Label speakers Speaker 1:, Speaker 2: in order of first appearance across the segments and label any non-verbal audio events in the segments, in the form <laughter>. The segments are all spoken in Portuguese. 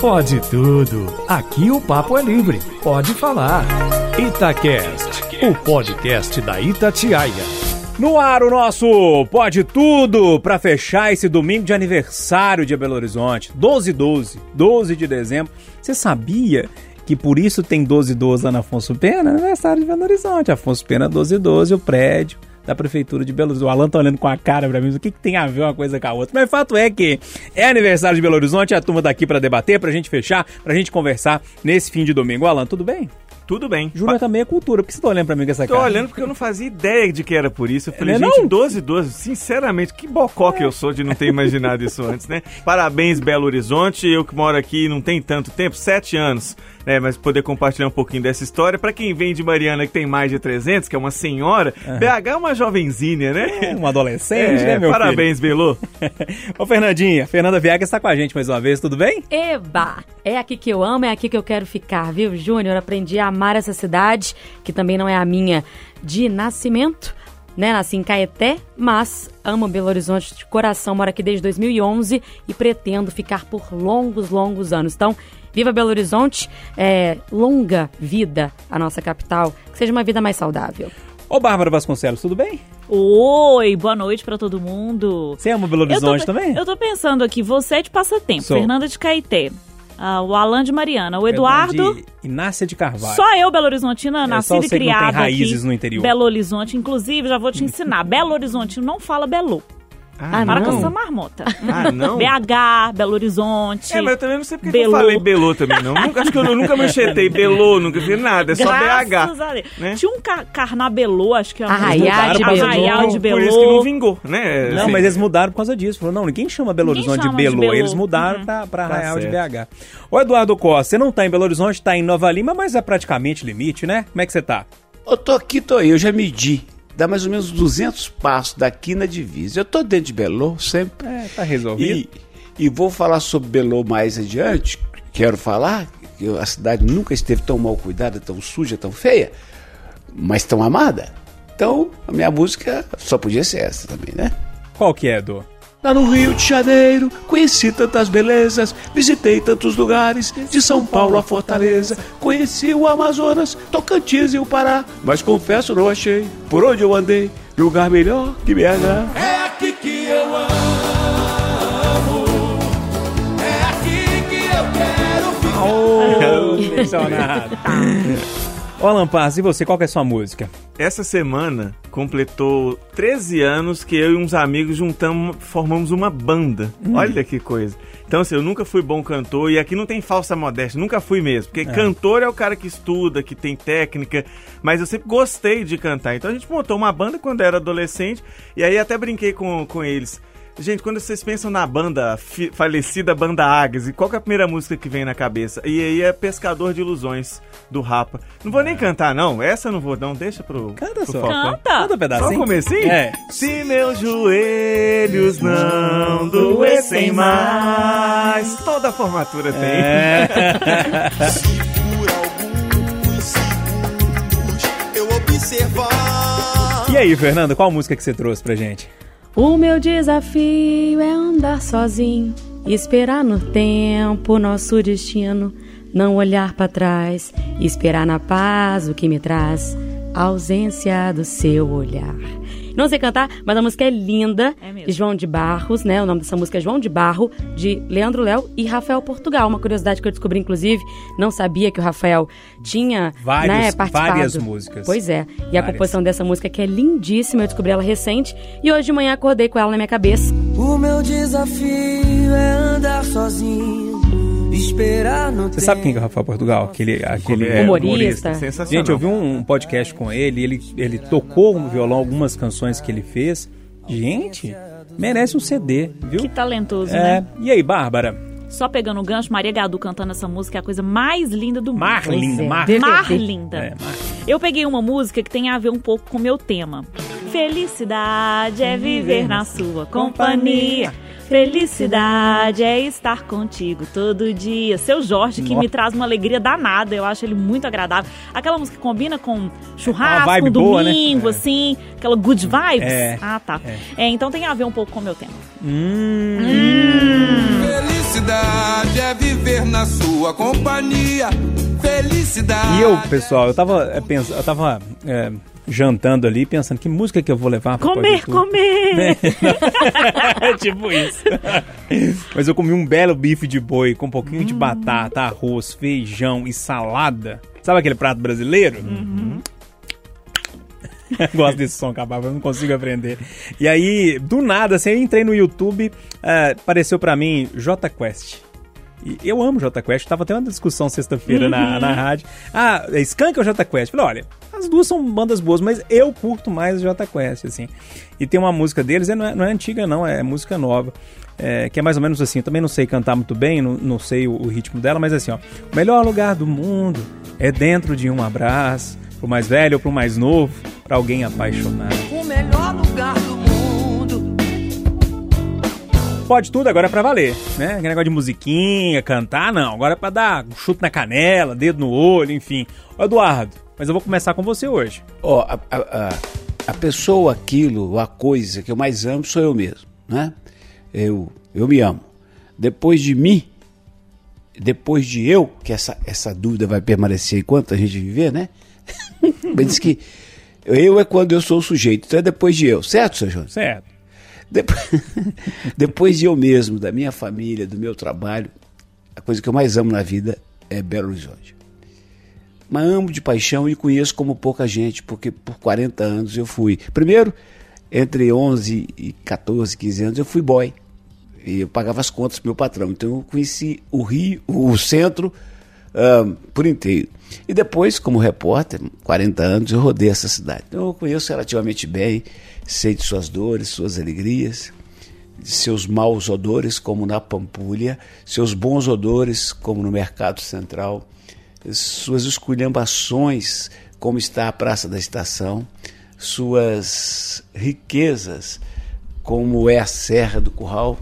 Speaker 1: Pode tudo. Aqui o papo é livre. Pode falar. Itacast, o podcast da Itatiaia.
Speaker 2: No ar o nosso Pode Tudo para fechar esse domingo de aniversário de Belo Horizonte, 12 12, 12 de dezembro. Você sabia que por isso tem 12 12 lá na Afonso Pena? Aniversário de Belo Horizonte, Afonso Pena 12 12, o prédio da Prefeitura de Belo Horizonte. O Alan tá olhando com a cara pra mim, o que, que tem a ver uma coisa com a outra? Mas o fato é que é aniversário de Belo Horizonte, a turma tá aqui pra debater, pra gente fechar, pra gente conversar nesse fim de domingo. Alan, tudo bem?
Speaker 3: Tudo bem.
Speaker 2: Júnior também é cultura. Por que você tá olhando pra mim com essa
Speaker 3: Tô
Speaker 2: cara?
Speaker 3: olhando porque eu não fazia ideia de que era por isso. Eu falei,
Speaker 2: É, não?
Speaker 3: gente, 12 12. Sinceramente, que bocó que eu sou de não ter imaginado isso antes, né? Parabéns, Belo Horizonte. Eu que moro aqui não tem tanto tempo, sete anos, né? Mas poder compartilhar um pouquinho dessa história. Pra quem vem de Mariana, que tem mais de 300, que é uma senhora, BH é uma jovenzinha, né?
Speaker 2: É, um adolescente,
Speaker 3: É,
Speaker 2: né, meu
Speaker 3: parabéns, Belo.
Speaker 2: filho? <laughs> Ô, Fernandinha, Fernanda Viaga está com a gente mais uma vez, tudo bem?
Speaker 4: Eba! É aqui que eu amo, é aqui que eu quero ficar, viu, Júnior? Aprendi a amar essa cidade, que também não é a minha de nascimento, né? Nasci em Caeté, mas amo Belo Horizonte de coração, moro aqui desde 2011 e pretendo ficar por longos, longos anos. Então, viva Belo Horizonte, é, longa vida a nossa capital, que seja uma vida mais saudável.
Speaker 2: Ô, Bárbara Vasconcelos, tudo bem?
Speaker 5: Oi, boa noite pra todo mundo.
Speaker 2: Você ama Belo
Speaker 5: Eu tô
Speaker 2: Horizonte também?
Speaker 5: Eu tô pensando aqui, você é de Passatempo,
Speaker 2: Sou.
Speaker 5: Fernanda de Caeté, ah, o Alan de Mariana, o Eduardo...
Speaker 2: De Inácia de Carvalho.
Speaker 5: Só eu, Belo Horizontina,
Speaker 2: É,
Speaker 5: nascida e
Speaker 2: que não tem
Speaker 5: criada
Speaker 2: raízes
Speaker 5: aqui.
Speaker 2: no interior.
Speaker 5: Belo Horizonte, inclusive, já vou te ensinar. <laughs> Belo Horizonte não fala Belo.
Speaker 4: Ah,
Speaker 5: Para
Speaker 4: não?
Speaker 5: com essa marmota.
Speaker 3: Ah, não? <laughs>
Speaker 5: BH, Belo Horizonte.
Speaker 3: É, mas eu também não sei porque que eu
Speaker 5: Belô.
Speaker 3: falei Belô também, não. Nunca, acho que eu nunca manchetei Belô, nunca fiz nada. É só
Speaker 5: Graças
Speaker 3: BH.
Speaker 5: a Deus.
Speaker 3: né?
Speaker 5: Tinha um ca carnabelô, acho que é uma
Speaker 4: Arraiá
Speaker 5: música.
Speaker 4: de
Speaker 2: Belô.
Speaker 5: Arraial de Belô.
Speaker 3: Por isso que não vingou, né?
Speaker 2: Não,
Speaker 3: Assim,
Speaker 2: mas eles mudaram por causa disso. Falou, não, ninguém chama Belo Horizonte de
Speaker 5: chama de
Speaker 2: Belo.
Speaker 5: Belô.
Speaker 2: Eles mudaram
Speaker 5: Uhum.
Speaker 2: pra, pra
Speaker 3: Tá
Speaker 2: Arraial de
Speaker 3: certo.
Speaker 2: BH. Ô, Eduardo Costa, você não tá em Belo Horizonte, tá em Nova Lima, mas é praticamente limite, né? Como é que você tá?
Speaker 6: Eu tô aqui, tô aí, eu já medi. Dá mais ou menos 200 passos daqui na divisa. Eu tô dentro de Belo sempre.
Speaker 2: É, tá resolvido.
Speaker 6: E, e vou falar sobre Belo mais adiante. Quero falar que a cidade nunca esteve tão mal cuidada, tão suja, tão feia, mas tão amada. Então, a minha música só podia ser essa também, né?
Speaker 2: Qual que é, Edu?
Speaker 6: Lá no Rio de Janeiro, conheci tantas belezas, visitei tantos lugares, de São Paulo a Fortaleza, conheci o Amazonas, Tocantins e o Pará, mas confesso não achei, por onde eu andei, lugar melhor que BH.
Speaker 7: É aqui que eu amo. É aqui que eu quero ficar.
Speaker 2: Ô, <laughs> mencionado. Ô, Alan Paz, e você, qual que é a sua música?
Speaker 3: Essa semana completou 13 anos que eu e uns amigos juntamos, formamos uma banda. Olha que coisa. Então, assim, eu nunca fui bom cantor e aqui não tem falsa modéstia, nunca fui mesmo. Porque cantor é o cara que estuda, que tem técnica, mas eu sempre gostei de cantar. Então a gente montou uma banda quando era adolescente e aí até brinquei com, com eles. Gente, quando vocês pensam na banda, falecida banda Águias, e qual que é a primeira música que vem na cabeça? E aí é Pescador de Ilusões, do Rapa. Não vou nem cantar, não. Essa eu não vou, não. Deixa pro,
Speaker 2: Canta
Speaker 3: pro
Speaker 2: só.
Speaker 3: Falcão.
Speaker 5: Canta.
Speaker 2: Canta um
Speaker 3: Só
Speaker 2: pedacinho.
Speaker 3: o comecinho?
Speaker 2: É.
Speaker 3: Se meus joelhos não doessem mais. Toda a formatura tem.
Speaker 2: É. <laughs>
Speaker 7: Por alguns segundos eu observar.
Speaker 2: E aí, Fernanda, qual música que você trouxe pra gente?
Speaker 4: O meu desafio é andar sozinho, esperar no tempo nosso destino, não olhar pra trás, esperar na paz o que me traz a ausência do seu olhar. Não sei cantar, mas a música é linda,
Speaker 5: É mesmo.
Speaker 4: de João de Barros, né? O nome dessa música é João de Barro, de Leandro Léo e Rafael Portugal. Uma curiosidade que eu descobri, inclusive, não sabia que o Rafael tinha
Speaker 2: Vários-
Speaker 4: né, participado.
Speaker 2: várias músicas.
Speaker 4: Pois é. E a
Speaker 2: Várias.
Speaker 4: composição dessa música que é lindíssima, eu descobri ela recente e hoje de manhã acordei com ela na minha cabeça.
Speaker 8: O meu desafio é andar
Speaker 2: Você sabe quem que é o Rafael Portugal? Aquele, aquele
Speaker 3: É,
Speaker 4: Humorista.
Speaker 3: Sensacional.
Speaker 2: Gente, eu vi um, um podcast com ele, ele, ele tocou no violão algumas canções que ele fez. Gente, merece um CD, viu?
Speaker 5: Que talentoso,
Speaker 2: É.
Speaker 5: né?
Speaker 2: E aí, Bárbara?
Speaker 5: Só pegando o gancho, Maria Gadu cantando essa música é a coisa mais linda do mundo.
Speaker 2: Mar linda,
Speaker 4: é.
Speaker 2: mar.
Speaker 5: Mar linda.
Speaker 2: É, mar.
Speaker 5: Eu peguei uma música que tem a ver um pouco com o meu tema. Felicidade é viver na sua companhia. Felicidade é estar contigo todo dia. Seu Jorge, que
Speaker 2: Nossa.
Speaker 5: me traz uma alegria danada. Eu acho ele muito agradável. Aquela música que combina com churrasco,
Speaker 2: vibe
Speaker 5: um
Speaker 2: boa, né?
Speaker 5: domingo,
Speaker 2: É.
Speaker 5: assim. Aquela good vibes.
Speaker 2: É.
Speaker 5: Ah, tá. É, então tem a ver um pouco com o meu tema.
Speaker 2: Hum.
Speaker 7: Felicidade Felicidade é viver na sua companhia. Felicidade.
Speaker 2: E eu, pessoal, eu tava é, pensando, eu tava é, jantando ali, pensando que música que eu vou levar pro
Speaker 5: Comer, comer!
Speaker 2: É <laughs> tipo isso. Mas eu comi um belo bife de boi com um pouquinho de batata, arroz, feijão e salada. Sabe aquele prato brasileiro? <laughs> Gosto desse som, acabava, eu não consigo aprender. E aí, do nada, assim, eu entrei no YouTube, eh, apareceu pra mim J Quest. E eu amo J Quest, tava até uma discussão sexta-feira na, na rádio. Ah, é Skank ou J Quest? Falei, olha, as duas são bandas boas, mas eu curto mais J Quest, assim. E tem uma música deles, é- não é, não é antiga não, é música nova. é, que é mais ou menos assim, eu também não sei cantar muito bem, não, não sei o, o ritmo dela, mas assim, ó. O melhor lugar do mundo é dentro de um abraço, pro mais velho ou pro mais novo, pra alguém apaixonado.
Speaker 8: O melhor
Speaker 2: Pode tudo, agora é pra valer, né? Aquele negócio de musiquinha, cantar, não. Agora é pra dar um chute na canela, dedo no olho, enfim. Ô, Eduardo, mas eu vou começar com você hoje.
Speaker 6: Ó, a, a, a, a pessoa, aquilo, a coisa que eu mais amo sou eu mesmo, né? Eu, eu me amo. Depois de mim, depois de eu, que essa, essa dúvida vai permanecer enquanto a gente viver, né? <laughs> Mas diz que eu é quando eu sou o sujeito, então é depois de eu, certo, seu João?
Speaker 2: Certo.
Speaker 6: Depois, <laughs> depois de eu mesmo, da minha família, do meu trabalho, a coisa que eu mais amo na vida é Belo Horizonte. Mas amo de paixão e conheço como pouca gente, porque por 40 anos eu fui. Primeiro, entre 11 e 14, 15 anos, eu fui boy. E eu pagava as contas pro meu patrão. Então eu conheci o Rio, o centro, ah, por inteiro. E depois, como repórter, 40 anos, eu rodei essa cidade. Então eu conheço relativamente bem, sei de suas dores, suas alegrias, seus maus odores, como na Pampulha, seus bons odores, como no Mercado Central, suas esculhambações, como está a Praça da Estação, suas riquezas, como é a Serra do Curral.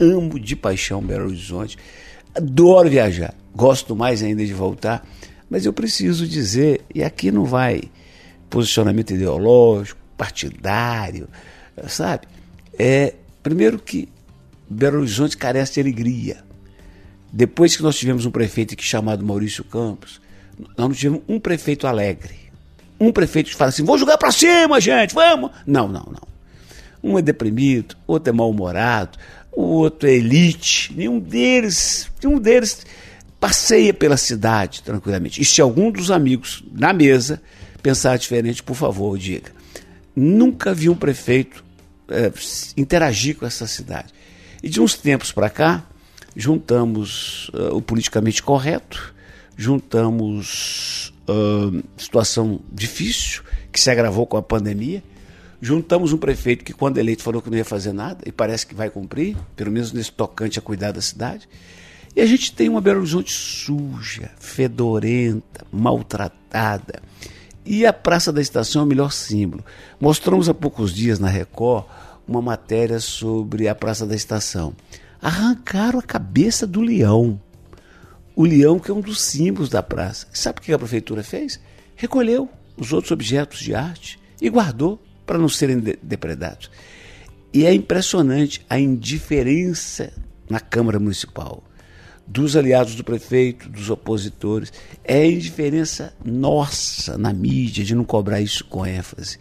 Speaker 6: Amo de paixão Belo Horizonte. Adoro viajar. Gosto mais ainda de voltar. Mas eu preciso dizer, e aqui não vai posicionamento ideológico, partidário, sabe? É, primeiro que Belo Horizonte carece de alegria. Depois que nós tivemos um prefeito aqui chamado Maurício Campos, nós não tivemos um prefeito alegre. Um prefeito que fala assim: vou jogar pra cima, gente, vamos. Não, não, não. Um é deprimido, outro é mal-humorado, o outro é elite. Nenhum deles, nenhum deles passeia pela cidade tranquilamente. E se algum dos amigos na mesa pensar diferente, por favor, diga. Nunca vi um prefeito eh, interagir com essa cidade. E de uns tempos para cá, juntamos eh, o politicamente correto, juntamos ah, situação difícil que se agravou com a pandemia, juntamos um prefeito que quando eleito falou que não ia fazer nada e parece que vai cumprir, pelo menos nesse tocante a cuidar da cidade. E a gente tem uma Belo Horizonte suja, fedorenta, maltratada. E a Praça da Estação é o melhor símbolo. Mostramos há poucos dias na Record uma matéria sobre a Praça da Estação. Arrancaram a cabeça do leão. O leão que é um dos símbolos da praça. Sabe o que a prefeitura fez? Recolheu os outros objetos de arte e guardou para não serem de- depredados. E é impressionante a indiferença na Câmara Municipal dos aliados do prefeito, dos opositores. É indiferença nossa na mídia de não cobrar isso com ênfase.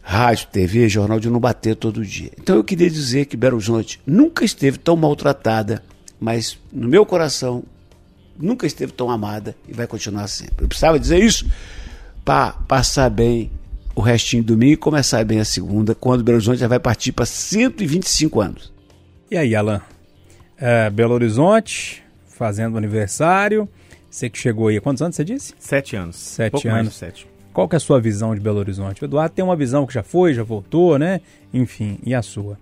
Speaker 6: Rádio, TV, jornal de não bater todo dia. Então eu queria dizer que Belo Horizonte nunca esteve tão maltratada, mas no meu coração nunca esteve tão amada e vai continuar sempre. Eu precisava dizer isso para passar bem o restinho do domingo e começar bem a segunda, quando Belo Horizonte já vai partir para 125 anos.
Speaker 2: E aí, Alan? É, Belo Horizonte, fazendo aniversário. Você que chegou aí, há quantos anos você disse?
Speaker 3: Sete anos.
Speaker 2: Sete
Speaker 3: Pouco mais
Speaker 2: anos.
Speaker 3: de sete.
Speaker 2: Qual que é a sua visão de Belo Horizonte? O Eduardo tem uma visão que já foi, já voltou, né? Enfim, e a sua?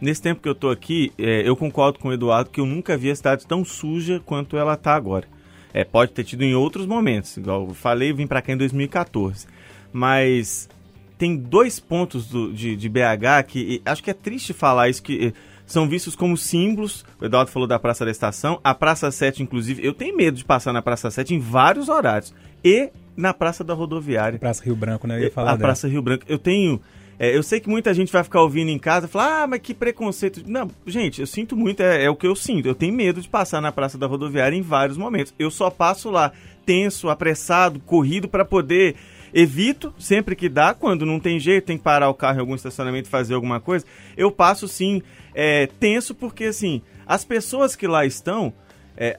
Speaker 3: Nesse tempo que eu tô aqui, é, eu concordo com o Eduardo que eu nunca vi a cidade tão suja quanto ela tá agora. É, pode ter tido em outros momentos, igual eu falei, eu vim pra cá em 2014. Mas tem dois pontos do- de, de BH que acho que é triste falar isso, que são vistos como símbolos. O Eduardo falou da Praça da Estação, a Praça 7, inclusive, eu tenho medo de passar na Praça 7 em vários horários. E na Praça da Rodoviária.
Speaker 2: Praça Rio Branco, né? Eu ia falar
Speaker 3: a
Speaker 2: dela.
Speaker 3: Praça Rio Branco. Eu tenho É, eu sei que muita gente vai ficar ouvindo em casa e falar, ah, mas que preconceito. Não, gente, eu sinto muito, é, é o que eu sinto. Eu tenho medo de passar na Praça da Rodoviária em vários momentos. Eu só passo lá tenso, apressado, corrido para poder evito sempre que dá, quando não tem jeito, tem que parar o carro em algum estacionamento fazer alguma coisa, eu passo sim é, tenso, porque assim, as pessoas que lá estão, é,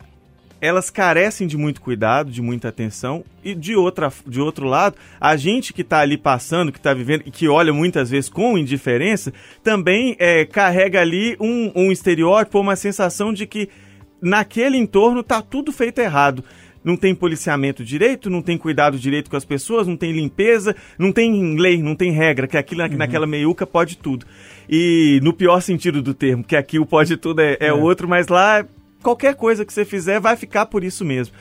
Speaker 3: elas carecem de muito cuidado, de muita atenção, e de, outra, de outro lado, a gente que está ali passando, que está vivendo e que olha muitas vezes com indiferença, também é, carrega ali um, um estereótipo, uma sensação de que naquele entorno está tudo feito errado não tem policiamento direito, não tem cuidado direito com as pessoas, não tem limpeza, não tem lei, não tem regra, que aquilo uhum. naquela meiuca pode tudo. E no pior sentido do termo, que aqui o pode tudo é, é, é. outro, mas lá qualquer coisa que você fizer vai ficar por isso mesmo.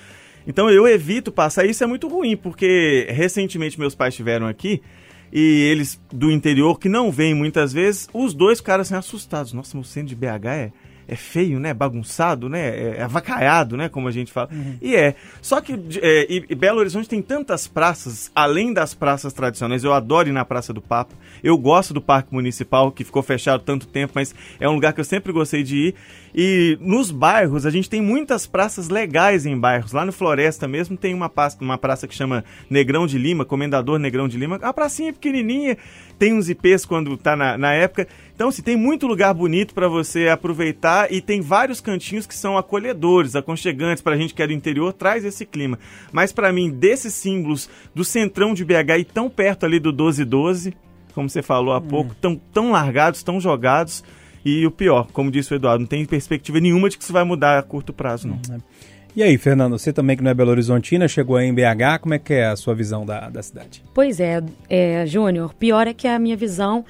Speaker 3: Então eu evito passar, isso é muito ruim, porque recentemente meus pais estiveram aqui e eles do interior, que não vêm muitas vezes, os dois caras assim, assustados. Nossa, meu centro de BH é é feio, né? Bagunçado, né? É, é avacaiado, né? Como a gente fala. Uhum. E é. Só que é, e, e Belo Horizonte tem tantas praças, além das praças tradicionais. Eu adoro ir na Praça do Papa. Eu gosto do Parque Municipal, que ficou fechado tanto tempo, mas é um lugar que eu sempre gostei de ir. E nos bairros, a gente tem muitas praças legais em bairros. Lá no Floresta mesmo tem uma praça, uma praça que chama Negrão de Lima, Comendador Negrão de Lima. A pracinha pequenininha, tem uns IPs quando tá na, na época. Então, se assim, tem muito lugar bonito para você aproveitar e tem vários cantinhos que são acolhedores, aconchegantes para a gente que é do interior, traz esse clima. Mas para mim, desses símbolos do centrão de BH e tão perto ali do 1212, como você falou há hum. pouco, tão, tão largados, tão jogados. E o pior, como disse o Eduardo, não tem perspectiva nenhuma de que isso vai mudar a curto prazo, não. Hum, é.
Speaker 2: E aí, Fernando, você também que não é Belo Horizontina, chegou aí em BH, como é que é a sua visão da, da cidade?
Speaker 4: Pois é, é Júnior, pior é que a minha visão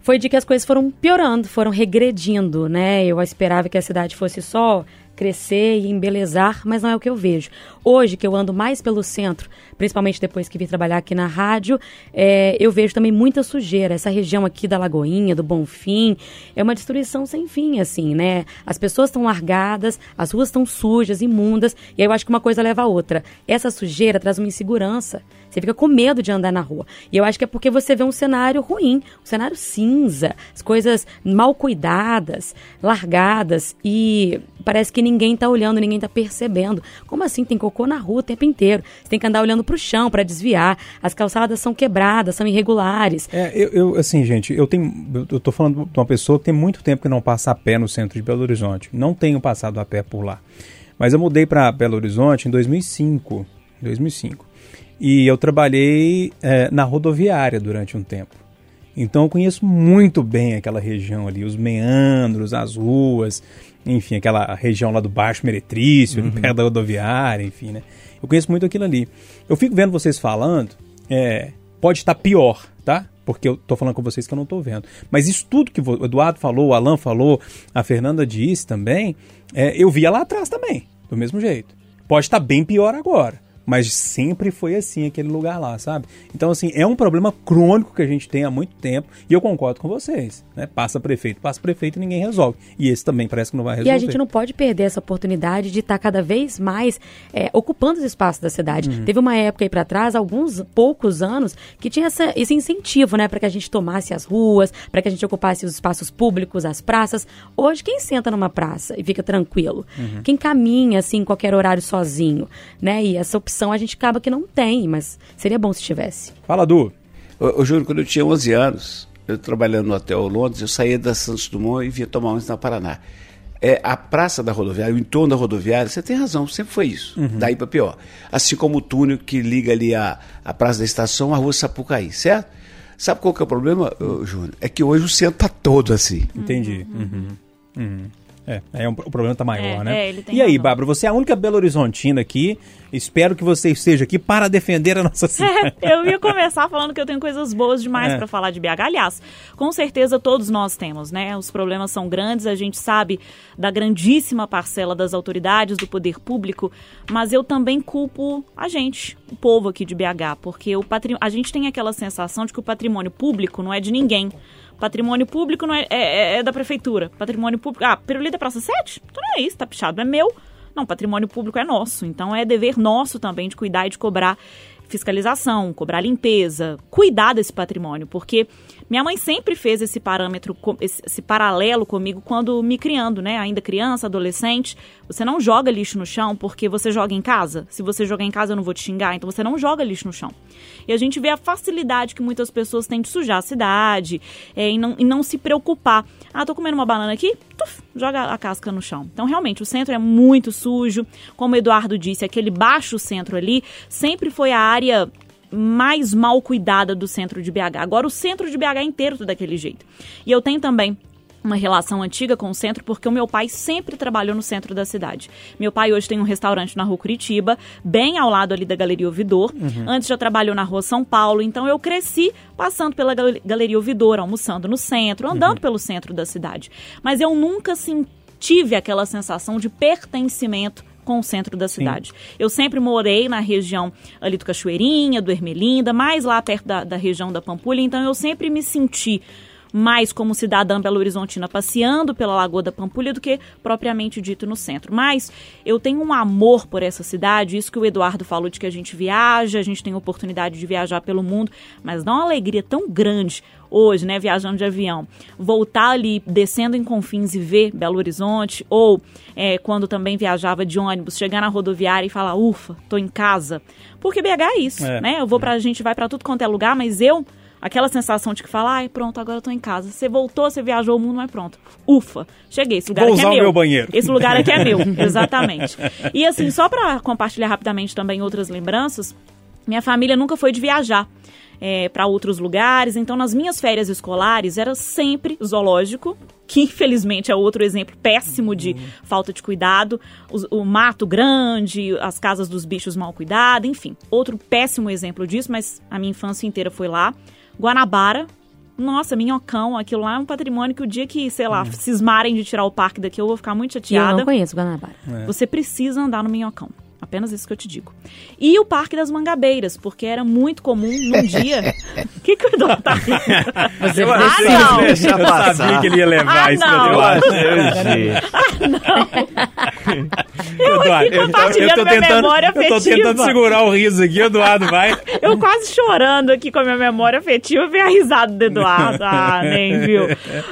Speaker 4: foi de que as coisas foram piorando, foram regredindo, né? Eu esperava que a cidade fosse só crescer e embelezar, mas não é o que eu vejo. Hoje, que eu ando mais pelo centro, principalmente depois que vim trabalhar aqui na rádio, é, eu vejo também muita sujeira. Essa região aqui da Lagoinha, do Bonfim, é uma destruição sem fim, assim, né? As pessoas estão largadas, as ruas estão sujas, imundas, e aí eu acho que uma coisa leva a outra. Essa sujeira traz uma insegurança. Você fica com medo de andar na rua. E eu acho que é porque você vê um cenário ruim, um cenário cinza, as coisas mal cuidadas, largadas, e parece que ninguém está olhando, ninguém está percebendo. Como assim? Tem cocô na rua o tempo inteiro. Você tem que andar olhando para o chão para desviar. As calçadas são quebradas, são irregulares.
Speaker 2: É, eu, eu, assim, gente, eu tenho. Eu tô falando de uma pessoa que tem muito tempo que não passa a pé no centro de Belo Horizonte. Não tenho passado a pé por lá. Mas eu mudei para Belo Horizonte em 2005. 2005. E eu trabalhei é, na rodoviária durante um tempo. Então eu conheço muito bem aquela região ali, os meandros, as ruas, enfim, aquela região lá do Baixo Meretrício, uhum. perto da rodoviária, enfim, né? Eu conheço muito aquilo ali. Eu fico vendo vocês falando, é, pode estar pior, tá? Porque eu tô falando com vocês que eu não tô vendo. Mas isso tudo que o Eduardo falou, o Alan falou, a Fernanda disse também, é, eu via lá atrás também, do mesmo jeito. Pode estar bem pior agora mas sempre foi assim aquele lugar lá, sabe? Então, assim, é um problema crônico que a gente tem há muito tempo e eu concordo com vocês, né? Passa prefeito, passa prefeito e ninguém resolve. E esse também parece que não vai resolver.
Speaker 4: E a gente não pode perder essa oportunidade de estar cada vez mais é, ocupando os espaços da cidade. Uhum. Teve uma época aí para trás, alguns poucos anos, que tinha essa, esse incentivo, né, para que a gente tomasse as ruas, para que a gente ocupasse os espaços públicos, as praças. Hoje, quem senta numa praça e fica tranquilo? Uhum. Quem caminha, assim, em qualquer horário sozinho, né? E essa opção a gente acaba que não tem, mas seria bom se tivesse.
Speaker 2: Fala, Du.
Speaker 6: Eu, eu juro, quando eu tinha 11 anos, eu trabalhando no Hotel Londres, eu saía da Santos Dumont e vinha tomar ônibus na Paraná. É, a praça da rodoviária, o entorno da rodoviária, você tem razão, sempre foi isso, uhum. daí para pior. Assim como o túnel que liga ali a, a Praça da Estação à Rua Sapucaí, certo? Sabe qual que é o problema, Júnior? É que hoje o centro tá todo assim.
Speaker 2: Entendi. Uhum. Uhum. É, é um, o problema tá maior, é, né? É, e aí, Bárbara, você é a única Belo Horizontina aqui. Espero que você esteja aqui para defender a nossa <laughs> cidade.
Speaker 5: É, eu ia começar falando que eu tenho coisas boas demais é. para falar de BH. Aliás, com certeza todos nós temos, né? Os problemas são grandes, a gente sabe da grandíssima parcela das autoridades, do poder público, mas eu também culpo a gente, o povo aqui de BH, porque o patrim... a gente tem aquela sensação de que o patrimônio público não é de ninguém. Patrimônio público não é, é, é, é da prefeitura. Patrimônio público. Ah, pirulita Praça 7? Então não é isso, tá pichado, é meu. Não, patrimônio público é nosso. Então é dever nosso também de cuidar e de cobrar fiscalização, cobrar limpeza, cuidar desse patrimônio, porque minha mãe sempre fez esse parâmetro, esse paralelo comigo quando me criando, né? Ainda criança, adolescente. Você não joga lixo no chão porque você joga em casa. Se você jogar em casa, eu não vou te xingar, então você não joga lixo no chão. E a gente vê a facilidade que muitas pessoas têm de sujar a cidade é, e, não, e não se preocupar. Ah, tô comendo uma banana aqui? Tuf, joga a casca no chão. Então, realmente, o centro é muito sujo. Como o Eduardo disse, aquele baixo centro ali sempre foi a área mais mal cuidada do centro de BH. Agora o centro de BH inteiro tá daquele jeito. E eu tenho também uma relação antiga com o centro, porque o meu pai sempre trabalhou no centro da cidade. Meu pai hoje tem um restaurante na rua Curitiba, bem ao lado ali da Galeria Ouvidor. Antes já trabalhou na rua São Paulo, então eu cresci passando pela Gal- Galeria Ouvidor, almoçando no centro, andando pelo centro da cidade. Mas eu nunca assim, tive aquela sensação de pertencimento com o centro da cidade. Eu sempre morei na região ali do Cachoeirinha, do Ermelinda, mais lá perto da, da região da Pampulha, então eu sempre me senti mais como cidadã Belo Horizontina passeando pela Lagoa da Pampulha do que propriamente dito no centro. Mas eu tenho um amor por essa cidade, isso que o Eduardo falou de que a gente viaja, a gente tem oportunidade de viajar pelo mundo, mas dá uma alegria tão grande hoje, né, viajando de avião, voltar ali, descendo em Confins e ver Belo Horizonte, ou é, quando também viajava de ônibus, chegar na rodoviária e falar, ufa, tô em casa. Porque BH é isso,
Speaker 2: É.
Speaker 5: né? Eu vou pra, a gente vai pra tudo quanto é lugar, mas eu, aquela sensação de que fala, ai, pronto, agora eu tô em casa. Você voltou, você viajou o mundo, mas pronto. Ufa, cheguei, esse lugar
Speaker 2: Vou
Speaker 5: aqui
Speaker 2: usar
Speaker 5: é
Speaker 2: o
Speaker 5: meu.
Speaker 2: meu banheiro.
Speaker 5: Esse lugar aqui é meu, <laughs> exatamente. E assim, só pra compartilhar rapidamente também outras lembranças, minha família nunca foi de viajar para outros lugares, então nas minhas férias escolares era sempre zoológico, que infelizmente é outro exemplo péssimo de falta de cuidado, os- o, mato grande, as casas dos bichos mal cuidadas, enfim, outro péssimo exemplo disso, mas a minha infância inteira foi lá. Guanabara, nossa, minhocão, aquilo lá é um patrimônio que o dia que, sei lá, cismarem de tirar o parque daqui, eu vou ficar muito
Speaker 4: E eu
Speaker 5: chateada.
Speaker 4: não conheço Guanabara.
Speaker 5: Você precisa andar no Minhocão. Apenas isso que eu te digo. E o Parque das Mangabeiras, porque era muito comum num dia. O <laughs> que, que o Eduardo tá rindo?
Speaker 4: Você
Speaker 3: Eu
Speaker 4: vai-
Speaker 3: achei
Speaker 5: Ah, não.
Speaker 2: Eu sabia que ele ia levar
Speaker 5: Ah,
Speaker 2: isso
Speaker 5: não.
Speaker 2: pra
Speaker 3: Eu
Speaker 2: debaixo.
Speaker 3: achei. <laughs>
Speaker 2: Eduardo, eu, eu tô
Speaker 5: minha
Speaker 2: tentando,
Speaker 5: memória
Speaker 2: eu tô tentando segurar o riso aqui, Eduardo, vai. <laughs>
Speaker 5: Eu quase chorando aqui com a minha memória afetiva, ver a risada do Eduardo. Ah, nem viu.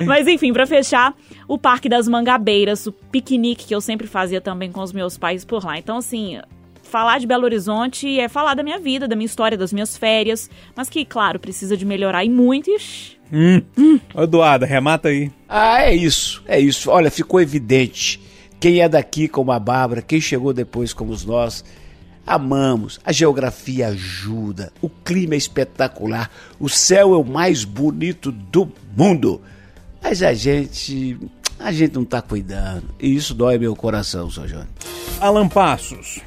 Speaker 5: Mas enfim, pra fechar, o Parque das Mangabeiras, o piquenique que eu sempre fazia também com os meus pais por lá. Então, assim, falar de Belo Horizonte é falar da minha vida, da minha história, das minhas férias, mas que, claro, precisa de melhorar e muito. Ixi,
Speaker 2: Ô, Eduardo, remata aí.
Speaker 6: Ah, é isso, é isso. Olha, ficou evidente. Quem é daqui como a Bárbara, quem chegou depois como nós, amamos. A geografia ajuda, o clima é espetacular, o céu é o mais bonito do mundo. Mas a gente, a gente não tá cuidando. E isso dói meu coração, seu Jônio.
Speaker 2: Alan Passos,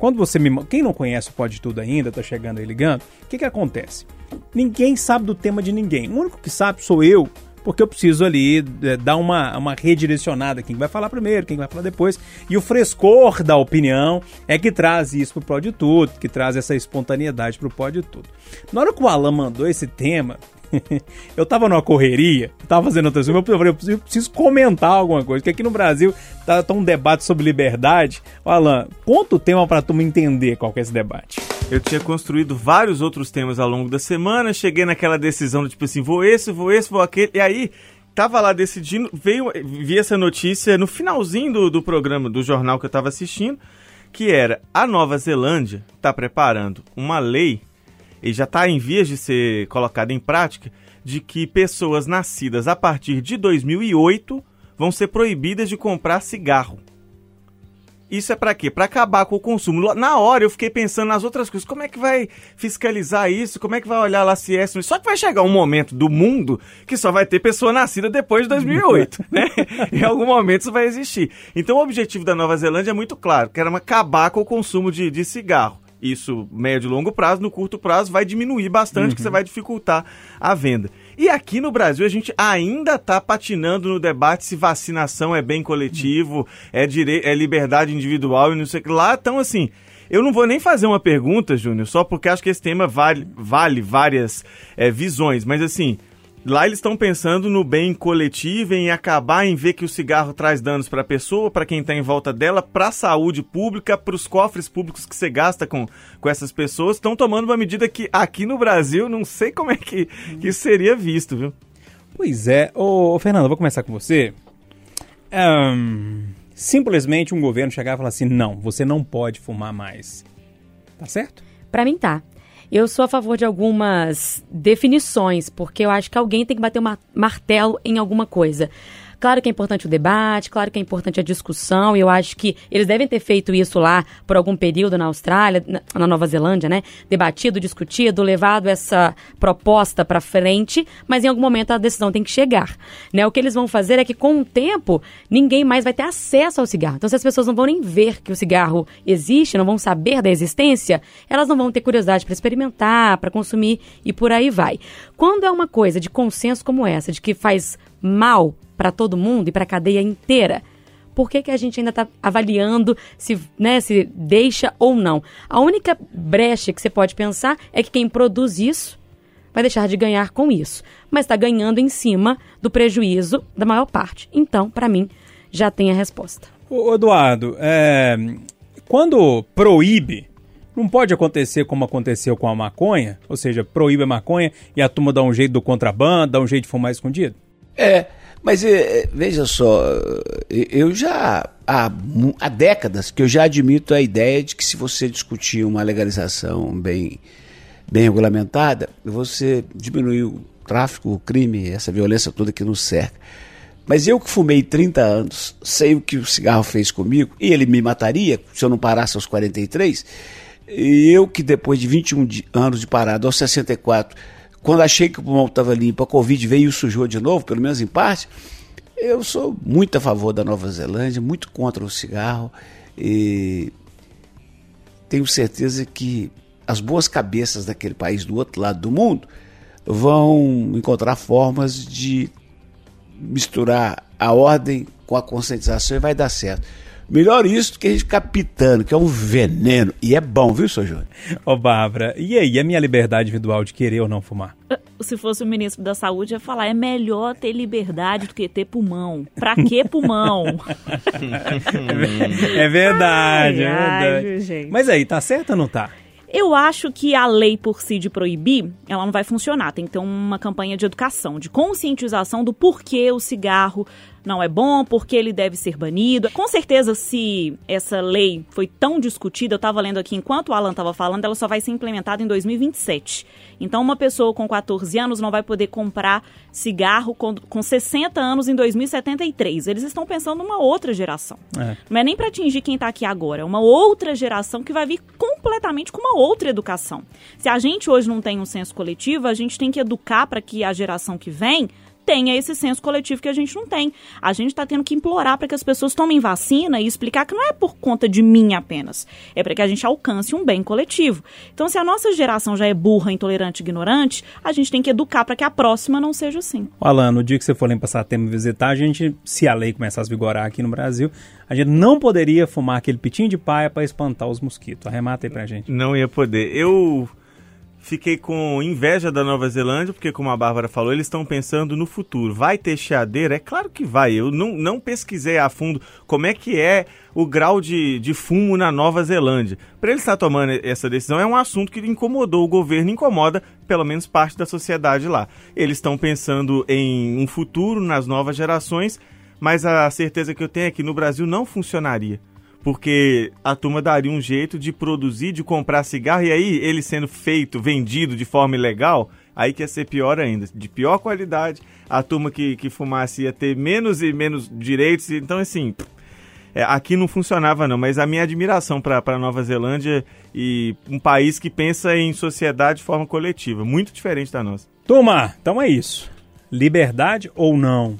Speaker 2: quando você me. Quem não conhece o Pode Tudo ainda, tá chegando aí ligando, o que que acontece? Ninguém sabe do tema de ninguém. O único que sabe sou eu, porque eu preciso ali é, dar uma, uma redirecionada. Quem vai falar primeiro, quem vai falar depois. E o frescor da opinião é que traz isso pro Pode Tudo, que traz essa espontaneidade pro Pode Tudo. Na hora que o Alan mandou esse tema, <laughs> eu tava numa correria, tava fazendo outra coisa, eu falei, eu preciso, comentar alguma coisa, porque aqui no Brasil tá, tá um debate sobre liberdade. Alan, conta o tema pra turma entender qual que é esse debate.
Speaker 3: Eu tinha construído vários outros temas ao longo da semana, cheguei naquela decisão de tipo assim, vou esse, vou esse, vou aquele, e aí tava lá decidindo, veio, vi essa notícia no finalzinho do, do programa, do jornal que eu tava assistindo, que era a Nova Zelândia tá preparando uma lei, e já está em vias de ser colocada em prática, de que pessoas nascidas a partir de 2008 vão ser proibidas de comprar cigarro. Isso é pra quê? Pra acabar com o consumo. Na hora eu fiquei pensando nas outras coisas. Como é que vai fiscalizar isso? Como é que vai olhar lá se é... é? Só que vai chegar um momento do mundo que só vai ter pessoa nascida depois de 2008, <laughs> né? Em algum momento isso vai existir. Então o objetivo da Nova Zelândia é muito claro, que era acabar com o consumo de, de cigarro. Isso, médio e longo prazo, no curto prazo vai diminuir bastante, que você vai dificultar a venda. E aqui no Brasil a gente ainda está patinando no debate se vacinação é bem coletivo, é, direi é liberdade individual e não sei o que lá. Então, assim, eu não vou nem fazer uma pergunta, Júnior, só porque acho que esse tema vale, vale várias é, visões. Mas, assim, Lá eles estão pensando no bem coletivo, em acabar em ver que o cigarro traz danos para a pessoa, para quem está em volta dela, para a saúde pública, para os cofres públicos que você gasta com, com essas pessoas. Estão tomando uma medida que aqui no Brasil não sei como é que, que isso seria visto, viu?
Speaker 2: Pois é. Ô, ô Fernando, vou começar com você. Ahn, simplesmente um governo chegar e falar assim: não, você não pode fumar mais. Tá certo?
Speaker 4: Pra mim tá. Eu sou a favor de algumas definições, porque eu acho que alguém tem que bater um martelo em alguma coisa. Claro que é importante o debate, claro que é importante a discussão, e eu acho que eles devem ter feito isso lá por algum período na Austrália, na, Nova Zelândia, né? Debatido, discutido, levado essa proposta para frente, mas em algum momento a decisão tem que chegar, né? O que eles vão fazer é que com o tempo ninguém mais vai ter acesso ao cigarro. Então se as pessoas não vão nem ver que o cigarro existe, não vão saber da existência, elas não vão ter curiosidade para experimentar, para consumir e por aí vai. Quando é uma coisa de consenso como essa, de que faz mal para todo mundo e para a cadeia inteira, por que, que a gente ainda está avaliando se, né, se deixa ou não? A única brecha que você pode pensar é que quem produz isso vai deixar de ganhar com isso, mas está ganhando em cima do prejuízo da maior parte. Então, para mim, já tem a resposta.
Speaker 2: Ô, Eduardo, é, quando proíbe, não pode acontecer como aconteceu com a maconha, ou seja, proíbe a maconha e a turma dá um jeito do contrabando, dá um jeito de fumar escondido?
Speaker 6: É, mas é, veja só, eu já há, há décadas que eu já admito a ideia de que se você discutir uma legalização bem, bem regulamentada, você diminui o tráfico, o crime, essa violência toda que nos cerca. Mas eu que fumei 30 anos, sei o que o cigarro fez comigo, e ele me mataria se eu não parasse aos 43. E eu que depois de 21 di- anos de parada, aos 64, quando achei que o pulmão estava limpo, a Covid veio e sujou de novo, pelo menos em parte, eu sou muito a favor da Nova Zelândia, muito contra o cigarro e tenho certeza que as boas cabeças daquele país do outro lado do mundo vão encontrar formas de misturar a ordem com a conscientização e vai dar certo. Melhor isso do que a gente ficar pitando, que é um veneno. E é bom, viu, seu Júnior?
Speaker 2: Ô, Bárbara, e aí, a minha liberdade individual de querer ou não fumar?
Speaker 5: Se fosse o ministro da Saúde, ia falar: é melhor ter liberdade do que ter pulmão. Pra que pulmão? <laughs>
Speaker 2: É verdade, é
Speaker 5: Ai, ai,
Speaker 2: verdade.
Speaker 5: gente.
Speaker 2: Mas aí, tá certo ou não tá?
Speaker 5: Eu acho que a lei por si de proibir, ela não vai funcionar. Tem que ter uma campanha de educação, de conscientização do porquê o cigarro não é bom, porque ele deve ser banido. Com certeza, se essa lei foi tão discutida, eu estava lendo aqui enquanto o Alan estava falando, ela só vai ser implementada em 2027. Então, uma pessoa com 14 anos não vai poder comprar cigarro com, com 60 anos em 2073. Eles estão pensando numa outra geração.
Speaker 2: É.
Speaker 5: Não é nem para atingir quem está aqui agora, é uma outra geração que vai vir completamente com uma outra educação. Se a gente hoje não tem um senso coletivo, a gente tem que educar para que a geração que vem tenha esse senso coletivo que a gente não tem. A gente está tendo que implorar para que as pessoas tomem vacina e explicar que não é por conta de mim apenas, é para que a gente alcance um bem coletivo. Então, se a nossa geração já é burra, intolerante, ignorante, a gente tem que educar para que a próxima não seja assim.
Speaker 2: Alan, no dia que você for lá em Passatema visitar, a gente, se a lei começasse a vigorar aqui no Brasil, a gente não poderia fumar aquele pitinho de paia para espantar os mosquitos. Arremata aí pra gente.
Speaker 3: Não ia poder. Eu fiquei com inveja da Nova Zelândia, porque, como a Bárbara falou, eles estão pensando no futuro. Vai ter chiadeira? É claro que vai. Eu não, não pesquisei a fundo como é que é o grau de, de fumo na Nova Zelândia. Para eles estar tomando essa decisão, é um assunto que incomodou o governo, incomoda pelo menos parte da sociedade lá. Eles estão pensando em um futuro nas novas gerações, mas a certeza que eu tenho é que no Brasil não funcionaria porque a turma daria um jeito de produzir, de comprar cigarro, e aí ele sendo feito, vendido de forma ilegal, aí que ia ser pior ainda, de pior qualidade, a turma que, que fumasse ia ter menos e menos direitos, então assim, é, aqui não funcionava não, mas a minha admiração para Nova Zelândia e um país que pensa em sociedade de forma coletiva, muito diferente da nossa.
Speaker 2: Turma, então é isso. Liberdade ou não?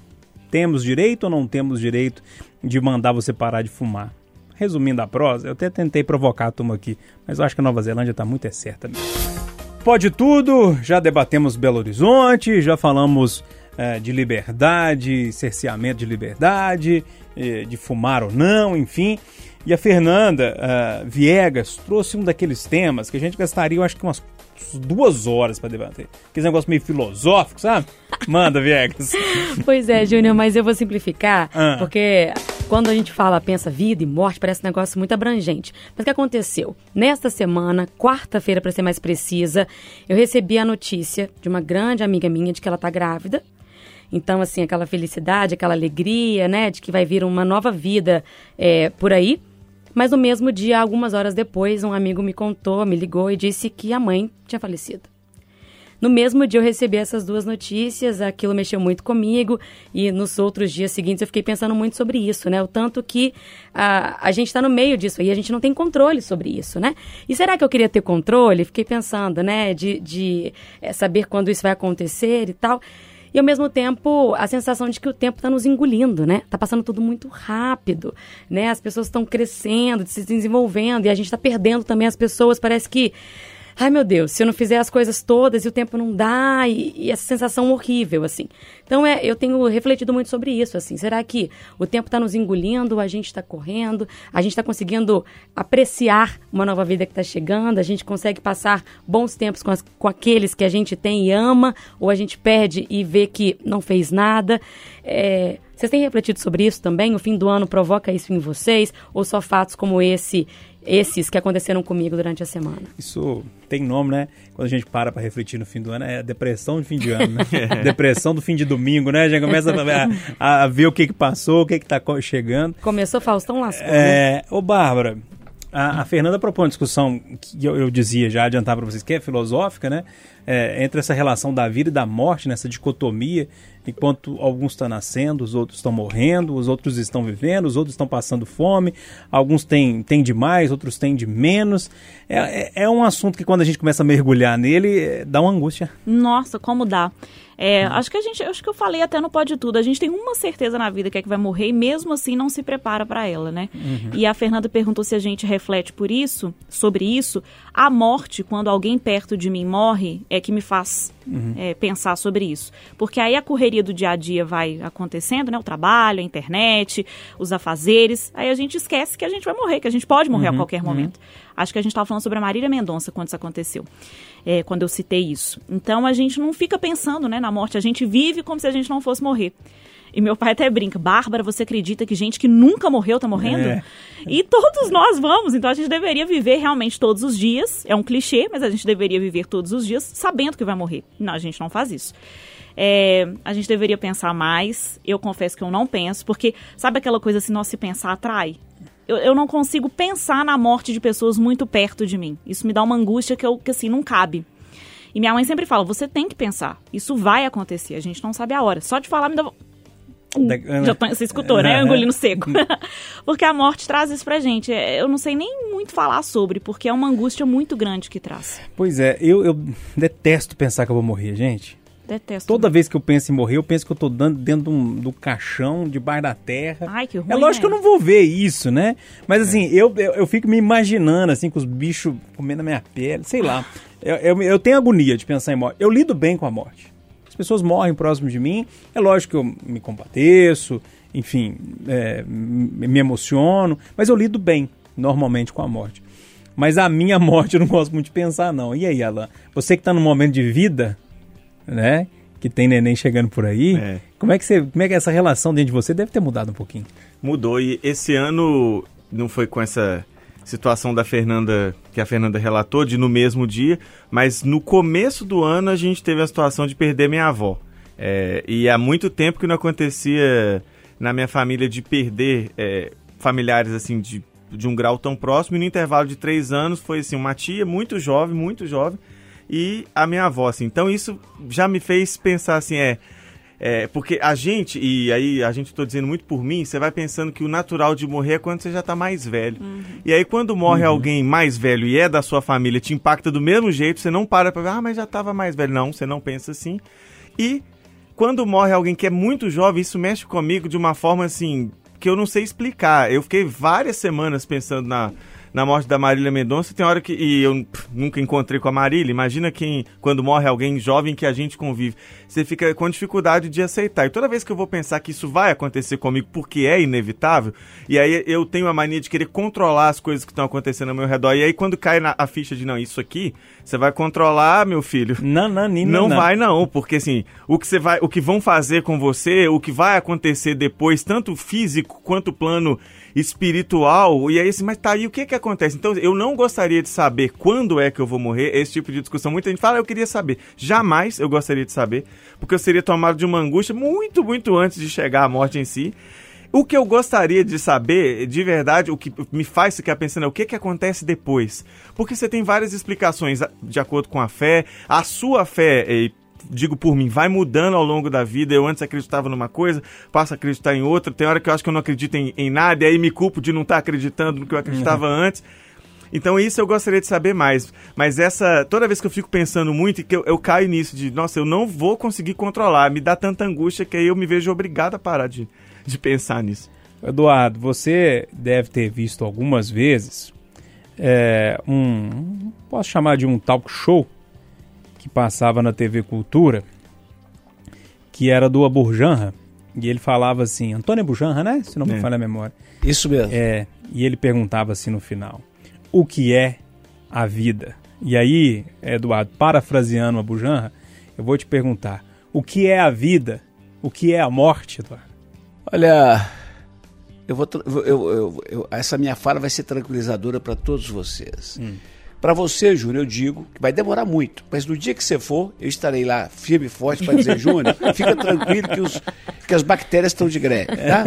Speaker 2: Temos direito ou não temos direito de mandar você parar de fumar? Resumindo a prosa, eu até tentei provocar a turma aqui, mas eu acho que a Nova Zelândia está muito é certa mesmo. Pode tudo, já debatemos Belo Horizonte, já falamos eh, de liberdade, cerceamento de liberdade, de fumar ou não, enfim. E a Fernanda eh, Viegas trouxe um daqueles temas que a gente gastaria, eu acho que umas duas horas pra debater. Aquele negócio meio filosófico, sabe? Manda, Viegas. <laughs>
Speaker 4: Pois é, Júnior, mas eu vou simplificar,
Speaker 2: Ah.
Speaker 4: porque quando a gente fala, pensa vida e morte, parece um negócio muito abrangente. Mas o que aconteceu? Nesta semana, quarta-feira, para ser mais precisa, eu recebi a notícia de uma grande amiga minha de que ela tá grávida. Então, assim, aquela felicidade, aquela alegria, né, de que vai vir uma nova vida é, por aí. Mas no mesmo dia, algumas horas depois, um amigo me contou, me ligou e disse que a mãe tinha falecido. No mesmo dia eu recebi essas duas notícias, aquilo mexeu muito comigo e nos outros dias seguintes eu fiquei pensando muito sobre isso, né? O tanto que a, a gente está no meio disso aí, a gente não tem controle sobre isso, né? E será que eu queria ter controle? Fiquei pensando, né? De, de eh, saber quando isso vai acontecer e tal. E ao mesmo tempo, a sensação de que o tempo está nos engolindo, né? Tá passando tudo muito rápido, né? As pessoas estão crescendo, se desenvolvendo e a gente está perdendo também as pessoas. Parece que ai meu Deus, se eu não fizer as coisas todas e o tempo não dá, e, e essa sensação horrível, assim. Então, é, eu tenho refletido muito sobre isso, assim. Será que o tempo está nos engolindo, a gente está correndo, a gente está conseguindo apreciar uma nova vida que está chegando, a gente consegue passar bons tempos com, as- com aqueles que a gente tem e ama, ou a gente perde e vê que não fez nada? É, vocês têm refletido sobre isso também? O fim do ano provoca isso em vocês? Ou só fatos como esse, esses que aconteceram comigo durante a semana?
Speaker 2: Isso tem nome, né? Quando a gente para pra refletir no fim do ano, é a depressão de fim de ano, né? <laughs> depressão do fim de domingo, né? Já começa a, a ver o que que passou, o que que tá chegando.
Speaker 4: Começou Faustão lascou, né?
Speaker 2: É, ô Bárbara, a, a Fernanda propõe uma discussão que eu, eu dizia já, adiantar para vocês, que é filosófica, né? É, entre essa relação da vida e da morte, nessa dicotomia, enquanto alguns estão nascendo, os outros estão morrendo, os outros estão vivendo, os outros estão passando fome, alguns têm, têm de mais, outros têm de menos. É, é, é um assunto que quando a gente começa a mergulhar nele, é, dá uma angústia.
Speaker 5: Nossa, como dá. É,
Speaker 2: Uhum.
Speaker 5: Acho que a gente, acho que eu falei até no Pode Tudo. A gente tem uma certeza na vida que é que vai morrer e mesmo assim não se prepara para ela, né?
Speaker 2: Uhum.
Speaker 5: E a Fernanda perguntou se a gente reflete por isso, sobre isso. A morte, quando alguém perto de mim morre, é que me faz
Speaker 2: Uhum.
Speaker 5: é, pensar sobre isso. Porque aí a correria do dia a dia vai acontecendo, né? O trabalho, a internet, os afazeres. Aí a gente esquece que a gente vai morrer, que a gente pode morrer a qualquer momento. Acho que a gente estava falando sobre a Marília Mendonça quando isso aconteceu. É, quando eu citei isso. Então a gente não fica pensando né, na morte, a gente vive como se a gente não fosse morrer. E meu pai até brinca, Bárbara, você acredita que gente que nunca morreu tá morrendo?
Speaker 2: É.
Speaker 5: E todos nós vamos, então a gente deveria viver realmente todos os dias. É um clichê, mas a gente deveria viver todos os dias sabendo que vai morrer. Não, a gente não faz isso. É, a gente deveria pensar mais. Eu confesso que eu não penso, porque sabe aquela coisa assim, nossa, se pensar atrai? Eu, eu não consigo pensar na morte de pessoas muito perto de mim. Isso me dá uma angústia que, eu, que assim, não cabe. E minha mãe sempre fala: você tem que pensar. Isso vai acontecer. A gente não sabe a hora. Só de falar me dá. Já tô, <laughs> você escutou, né? Eu engolindo seco. <laughs> porque a morte traz isso pra gente. É, Eu não sei nem muito falar sobre, porque é uma angústia muito grande que traz.
Speaker 2: Pois é, eu, eu detesto pensar que eu vou morrer, gente.
Speaker 5: Detesto.
Speaker 2: Toda vez que eu penso em morrer, eu penso que eu tô dando dentro de um- do caixão, debaixo da terra.
Speaker 5: Ai, que ruim,
Speaker 2: É lógico
Speaker 5: né?
Speaker 2: que eu não vou ver isso, né? Mas assim, eu, eu, eu fico me imaginando, assim, com os bichos comendo a minha pele, sei lá. Eu, eu, eu tenho agonia de pensar em morte. Eu lido bem com a morte. As pessoas morrem próximo de mim, é lógico que eu me compadeço, enfim, é, me emociono, mas eu lido bem, normalmente, com a morte. Mas a minha <laughs> morte eu não gosto muito de pensar, não. E aí, Alan? Você que tá num momento de vida, né? Que tem neném chegando por aí.
Speaker 3: É.
Speaker 2: Como é que você, como é que essa relação dentro de você deve ter mudado um pouquinho?
Speaker 3: Mudou e esse ano não foi com essa situação da Fernanda que a Fernanda relatou de no mesmo dia, mas no começo do ano a gente teve a situação de perder minha avó. É, e há muito tempo que não acontecia na minha família de perder é, familiares assim de, de um grau tão próximo. E no intervalo de três anos foi assim uma tia muito jovem, muito jovem e a minha avó. Assim. Então isso já me fez pensar assim é é, porque a gente, e aí a gente tô dizendo muito por mim, você vai pensando que o natural de morrer é quando você já tá mais velho. E aí quando morre alguém mais velho e é da sua família, te impacta do mesmo jeito, você não para pra ver, ah, mas já tava mais velho. Não, você não pensa assim. E quando morre alguém que é muito jovem, isso mexe comigo de uma forma assim que eu não sei explicar. Eu fiquei várias semanas pensando na na morte da Marília Mendonça, tem hora que. E eu pff, nunca encontrei com a Marília. Imagina quem, quando morre alguém jovem que a gente convive. Você fica com dificuldade de aceitar. E toda vez que eu vou pensar que isso vai acontecer comigo porque é inevitável, e aí eu tenho a mania de querer controlar as coisas que estão acontecendo ao meu redor. E aí quando cai na a ficha de não, isso aqui, você vai controlar, meu filho.
Speaker 2: Não, não, nem
Speaker 3: Não vai não, porque assim, o que você vai, o que vão fazer com você, o que vai acontecer depois, tanto físico quanto plano espiritual, e aí assim, mas tá aí o que que acontece? Então, eu não gostaria de saber quando é que eu vou morrer, esse tipo de discussão. Muita gente fala, "Ah, eu queria saber. Jamais eu gostaria de saber, porque eu seria tomado de uma angústia muito, muito antes de chegar à morte em si. O que eu gostaria de saber, de verdade, o que me faz ficar pensando é o que, que acontece depois. Porque você tem várias explicações de acordo com a fé. A sua fé, digo por mim, vai mudando ao longo da vida. Eu antes acreditava numa coisa, passo a acreditar em outra. Tem hora que eu acho que eu não acredito em, em nada, e aí me culpo de não estar acreditando no que eu acreditava antes. Então isso eu gostaria de saber mais. Mas essa. Toda vez que eu fico pensando muito e que eu, eu caio nisso de, nossa, eu não vou conseguir controlar, me dá tanta angústia que aí eu me vejo obrigado a parar de, de pensar nisso.
Speaker 2: Eduardo, você deve ter visto algumas vezes é, um. Posso chamar de um talk show que passava na TV Cultura, que era do Aburjanra, e ele falava assim, Antônio Aburjanra, né? Se não me
Speaker 3: É.
Speaker 2: falha a memória.
Speaker 6: Isso mesmo.
Speaker 2: É, e ele perguntava assim no final: O que é a vida? E aí, Eduardo, parafraseando a Bujanra, eu vou te perguntar: O que é a vida? O que é a morte, Eduardo?
Speaker 6: Olha, eu vou, eu- eu- eu- essa minha fala vai ser tranquilizadora para todos vocês. Para você, Júnior, eu digo que vai demorar muito, mas no dia que você for, eu estarei lá firme e forte para dizer, Júnior, fica tranquilo que, os, que as bactérias estão de greve, tá?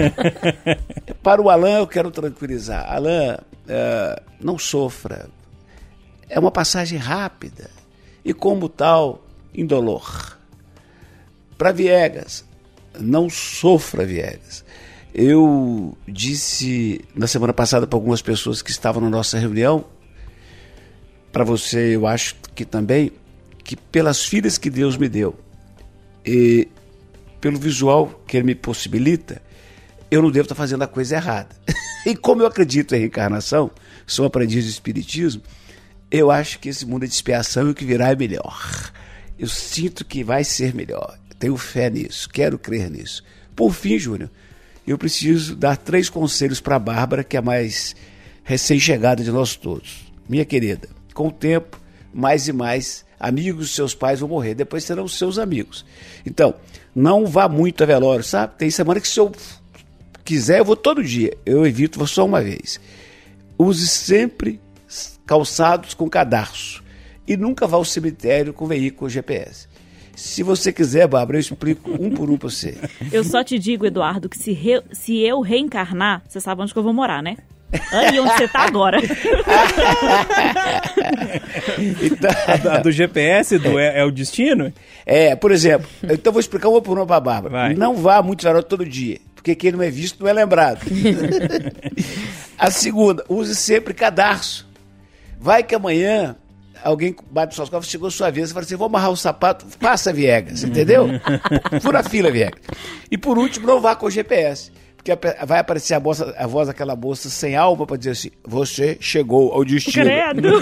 Speaker 6: <laughs> Para o Alain, eu quero tranquilizar. Alain, eh, não sofra. É uma passagem rápida e, como tal, indolor. Para Viegas, não sofra, Viegas. Eu disse na semana passada para algumas pessoas que estavam na nossa reunião, para você eu acho que também, que pelas filhas que Deus me deu e pelo visual que Ele me possibilita, eu não devo estar fazendo a coisa errada. <laughs> e como eu acredito em reencarnação, sou aprendiz de Espiritismo, eu acho que esse mundo é de expiação e o que virá é melhor. Eu sinto que vai ser melhor. Tenho fé nisso, quero crer nisso. Por fim, Júnior, eu preciso dar três conselhos para a Bárbara, que é a mais recém-chegada de nós todos. Minha querida, com o tempo, mais e mais amigos dos seus pais vão morrer, depois serão os seus amigos. Então, não vá muito a velório, sabe? Tem semana que se eu quiser, eu vou todo dia. Eu evito, vou só uma vez. Use sempre calçados com cadarço e nunca vá ao cemitério com veículo GPS. Se você quiser, Bárbara, eu explico um por um para você. <laughs>
Speaker 5: Eu só te digo, Eduardo, que se, re- se eu reencarnar, você sabe onde que eu vou morar, né? Aí onde você tá agora. <laughs> <laughs>
Speaker 6: Então,
Speaker 2: A do GPS, do é, é o destino?
Speaker 6: é, por exemplo, então vou explicar uma por uma para a Bárbara.
Speaker 2: Vai.
Speaker 6: Não vá muito velório todo dia, porque quem não é visto não é lembrado. <laughs> a segunda, use sempre cadarço. Vai que amanhã alguém bate suas costas, chegou sua vez, você fala assim, vou amarrar o sapato, passa Viegas, entendeu? <laughs> Fura a fila, Viegas. E por último, não vá com o GPS. Porque vai aparecer a, moça- a voz daquela moça sem alma para dizer assim: você chegou ao destino.
Speaker 5: Credo. <laughs>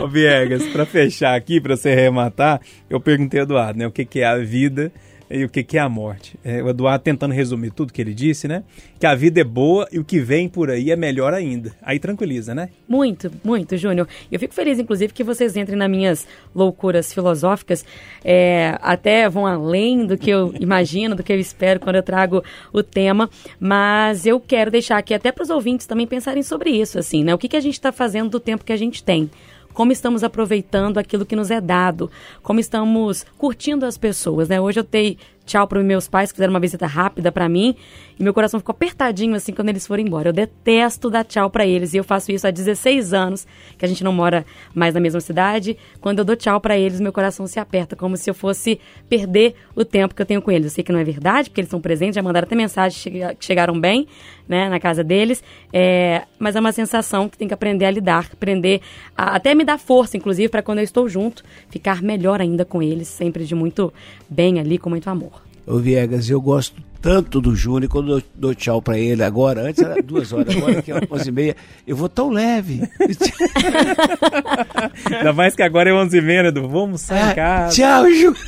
Speaker 2: Ô Viegas, pra fechar aqui, pra você arrematar, eu perguntei ao Eduardo, né? O que, que é a vida e o que, que é a morte. É, o Eduardo tentando resumir tudo que ele disse, né? Que a vida é boa e o que vem por aí é melhor ainda. Aí tranquiliza, né?
Speaker 4: Muito, muito, Júnior. Eu fico feliz, inclusive, que vocês entrem nas minhas loucuras filosóficas. É, até vão além do que eu <laughs> imagino, do que eu espero quando eu trago o tema. Mas eu quero deixar aqui até para os ouvintes também pensarem sobre isso, assim, né? O que, que a gente está fazendo do tempo que a gente tem? Como estamos aproveitando aquilo que nos é dado? Como estamos curtindo as pessoas, né? Hoje eu dei tchau para meus pais que fizeram uma visita rápida para mim e meu coração ficou apertadinho assim quando eles foram embora. Eu detesto dar tchau para eles e eu faço isso há 16 anos, que a gente não mora mais na mesma cidade. Quando eu dou tchau para eles, meu coração se aperta, como se eu fosse perder o tempo que eu tenho com eles. Eu sei que não é verdade, porque eles são presentes, já mandaram até mensagens chega- que chegaram bem, né, na casa deles. É, mas é uma sensação que tem que aprender a lidar, aprender a até me dar força, inclusive, para quando eu estou junto, ficar melhor ainda com eles, sempre de muito bem ali, com muito amor.
Speaker 6: Ô Viegas, eu gosto tanto do Júnior, quando eu dou tchau pra ele agora, antes era duas horas, agora que é onze e meia, eu vou tão leve. <laughs>
Speaker 2: Ainda mais que agora é 11 h né, Edu? Vamos sair em casa.
Speaker 6: tchau, Ju. <laughs>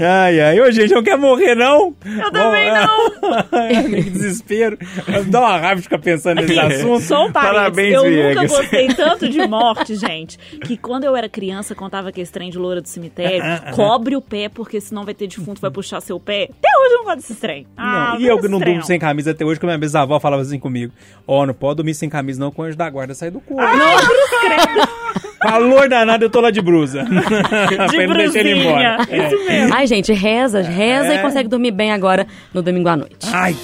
Speaker 2: Ai, ai. Ô, gente, não quer morrer, não?
Speaker 5: Eu também não. <laughs>
Speaker 2: que desespero. Dá uma raiva de ficar pensando nesse assunto.
Speaker 5: Só um.
Speaker 3: Parabéns,
Speaker 5: eu
Speaker 3: Viegas.
Speaker 5: nunca gostei tanto de morte, gente, que quando eu era criança, contava que esse trem de loura do cemitério, cobre o pé, porque senão vai ter defunto, vai puxar seu pé. Até hoje eu não gosto desse trem. Ah,
Speaker 2: Não, e eu que não durmo sem camisa até hoje, que a minha bisavó falava assim comigo. Ó, não pode dormir sem camisa não, com o anjo da guarda sai do corpo. <laughs> Calor danado, eu tô lá de brusa. <laughs> pra ele não deixar ele embora. É.
Speaker 5: Isso mesmo.
Speaker 4: Ai, gente, reza, reza
Speaker 2: É.
Speaker 4: e consegue dormir bem agora no domingo à noite.
Speaker 2: Ai.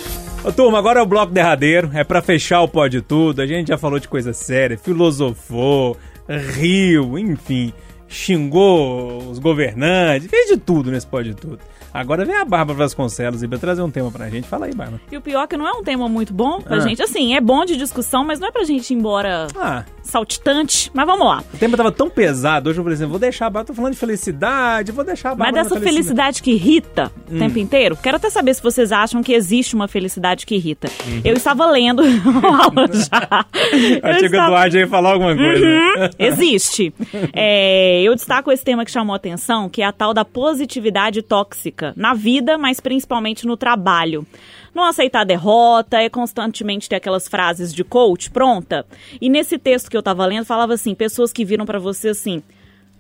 Speaker 2: Ô, turma, agora é o bloco derradeiro. É pra fechar o pó de tudo. A gente já falou de coisa séria, filosofou, riu, enfim. Xingou os governantes, fez de tudo nesse pó de tudo. Agora vem a Bárbara Vasconcelos e vai trazer um tema pra gente. Fala aí, Bárbara.
Speaker 5: E o pior é que não é um tema muito bom pra
Speaker 2: Ah.
Speaker 5: gente. Assim, é bom de discussão, mas não é pra gente ir embora
Speaker 2: Ah,
Speaker 5: saltitante. Mas vamos lá.
Speaker 2: o tema tava tão pesado. Hoje eu falei assim: vou deixar a Bárbara. Tô falando de felicidade, vou deixar a
Speaker 5: Mas
Speaker 2: Bárbara.
Speaker 5: dessa
Speaker 2: na
Speaker 5: felicidade que irrita
Speaker 2: Hum.
Speaker 5: o tempo inteiro, quero até saber se vocês acham que existe uma felicidade que irrita.
Speaker 2: Uhum.
Speaker 5: Eu estava lendo <laughs> aula já. <laughs>
Speaker 2: Achei que o
Speaker 5: estava-
Speaker 2: Eduardo ia falar alguma coisa.
Speaker 5: Uhum, <laughs> existe. É, eu destaco esse tema que chamou atenção, que é a tal da positividade tóxica na vida, mas principalmente no trabalho. Não aceitar derrota, é constantemente ter aquelas frases de coach pronta. E nesse texto que eu tava lendo, falava assim: pessoas que viram pra você assim.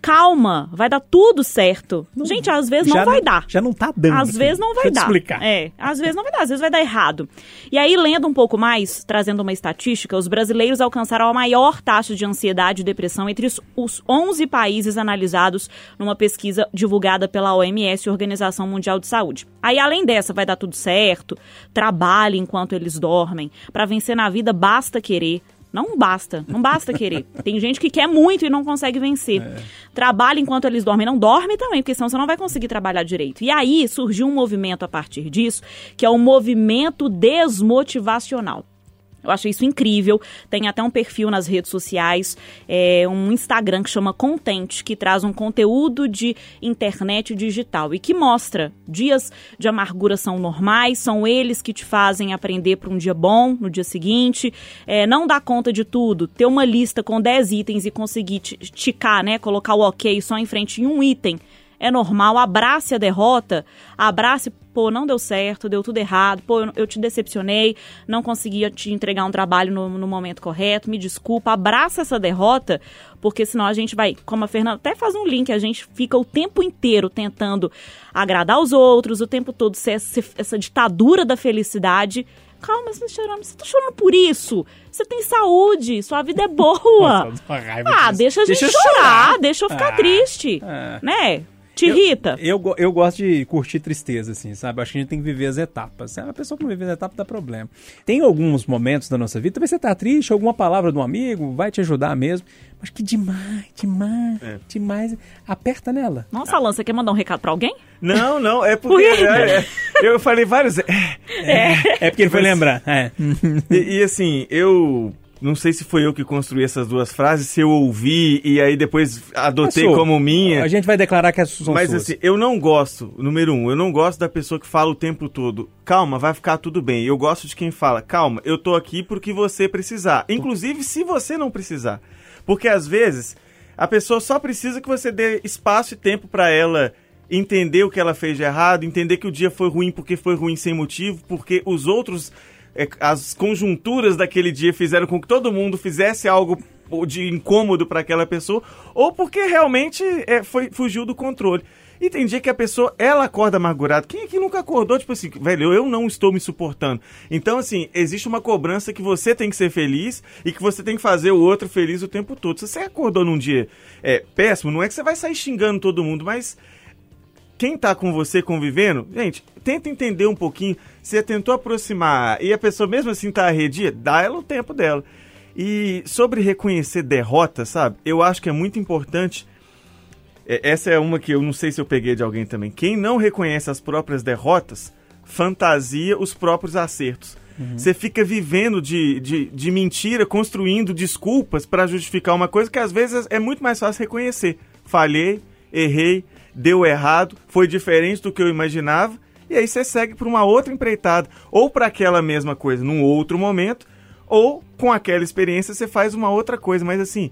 Speaker 5: Calma, vai dar tudo certo. Gente, às vezes não vai dar.
Speaker 2: Já não tá dando.
Speaker 5: Às vezes não vai dar.
Speaker 2: explicar.
Speaker 5: É, às vezes não vai dar, às vezes vai dar errado. E aí, lendo um pouco mais, trazendo uma estatística, os brasileiros alcançaram a maior taxa de ansiedade e depressão entre os- os 11 países analisados numa pesquisa divulgada pela OMS, Organização Mundial de Saúde. Aí, além dessa, vai dar tudo certo, trabalhe enquanto eles dormem. Para vencer na vida, basta querer. Não basta, não basta querer. Tem gente que quer muito e não consegue vencer. Trabalha enquanto eles dormem. Não dorme também, porque senão você não vai conseguir trabalhar direito. E aí surgiu um movimento a partir disso, que é o movimento desmotivacional. Eu achei isso incrível. Tem até um perfil nas redes sociais, é, um Instagram que chama Content, que traz um conteúdo de internet digital e que mostra dias de amargura são normais, são eles que te fazem aprender para um dia bom no dia seguinte. É, não dar conta de tudo, ter uma lista com 10 itens e conseguir ti- ticar, né? Colocar o ok só em frente em um item é normal, abrace a derrota, abrace, pô, não deu certo, deu tudo errado, pô, eu, eu te decepcionei, não conseguia te entregar um trabalho no, no momento correto, me desculpa, abraça essa derrota, porque senão a gente vai, como a Fernanda até faz um link, a gente fica o tempo inteiro tentando agradar os outros, o tempo todo ser essa, essa ditadura da felicidade. Calma, você tá chorando, você tá chorando por isso. Você tem saúde, sua vida é boa. <laughs>
Speaker 2: Nossa,
Speaker 5: Ah,
Speaker 2: disso.
Speaker 5: deixa a gente
Speaker 2: Deixa
Speaker 5: chorar,
Speaker 2: chorar.
Speaker 5: deixa eu ficar
Speaker 2: Ah,
Speaker 5: triste.
Speaker 2: ah.
Speaker 5: Né? Te
Speaker 2: Eu-
Speaker 5: irrita.
Speaker 2: Eu, go- eu gosto de curtir tristeza, assim, sabe? Acho que a gente tem que viver as etapas. A pessoa que não vive as etapas dá problema. Tem alguns momentos da nossa vida, talvez você tá triste, alguma palavra de um amigo vai te ajudar mesmo. Mas que demais, demais,
Speaker 3: É.
Speaker 2: demais. Aperta nela.
Speaker 5: Nossa, Alan, você quer mandar um recado pra alguém?
Speaker 3: Não, não, é <laughs> porque.
Speaker 5: Por
Speaker 3: é, é, eu falei vários. é,
Speaker 2: É porque ele foi lembrar. É.
Speaker 3: E, e, assim, eu. Não sei se foi eu que construí essas duas frases, se eu ouvi e aí depois adotei como minha.
Speaker 2: A gente vai declarar que são
Speaker 3: Mas
Speaker 2: suas.
Speaker 3: assim, eu não gosto, número um, eu não gosto da pessoa que fala o tempo todo, calma, vai ficar tudo bem. Eu gosto de quem fala, calma, eu tô aqui porque você precisar. Inclusive, se você não precisar. Porque às vezes, a pessoa só precisa que você dê espaço e tempo pra ela entender o que ela fez de errado, entender que o dia foi ruim porque foi ruim sem motivo, porque os outros, as conjunturas daquele dia fizeram com que todo mundo fizesse algo de incômodo para aquela pessoa, ou porque realmente é, foi, fugiu do controle. E tem dia que a pessoa, ela acorda amargurada. Quem aqui nunca acordou, tipo assim, velho, eu não estou me suportando. Então, assim, existe uma cobrança que você tem que ser feliz e que você tem que fazer o outro feliz o tempo todo. Se você acordou num dia é, péssimo, não é que você vai sair xingando todo mundo, mas quem tá com você convivendo, gente, tenta entender um pouquinho. Você tentou aproximar e a pessoa mesmo assim tá arredia, dá ela o tempo dela. E sobre reconhecer derrota, sabe? Eu acho que é muito importante. é, Essa é uma que eu não sei se eu peguei de alguém também. Quem não reconhece as próprias derrotas, fantasia os próprios acertos. Você fica vivendo de, de, de mentira, construindo desculpas para justificar uma coisa que às vezes é muito mais fácil reconhecer. Falhei, errei, deu errado, foi diferente do que eu imaginava, e aí você segue para uma outra empreitada, ou para aquela mesma coisa num outro momento, ou com aquela experiência você faz uma outra coisa, mas assim,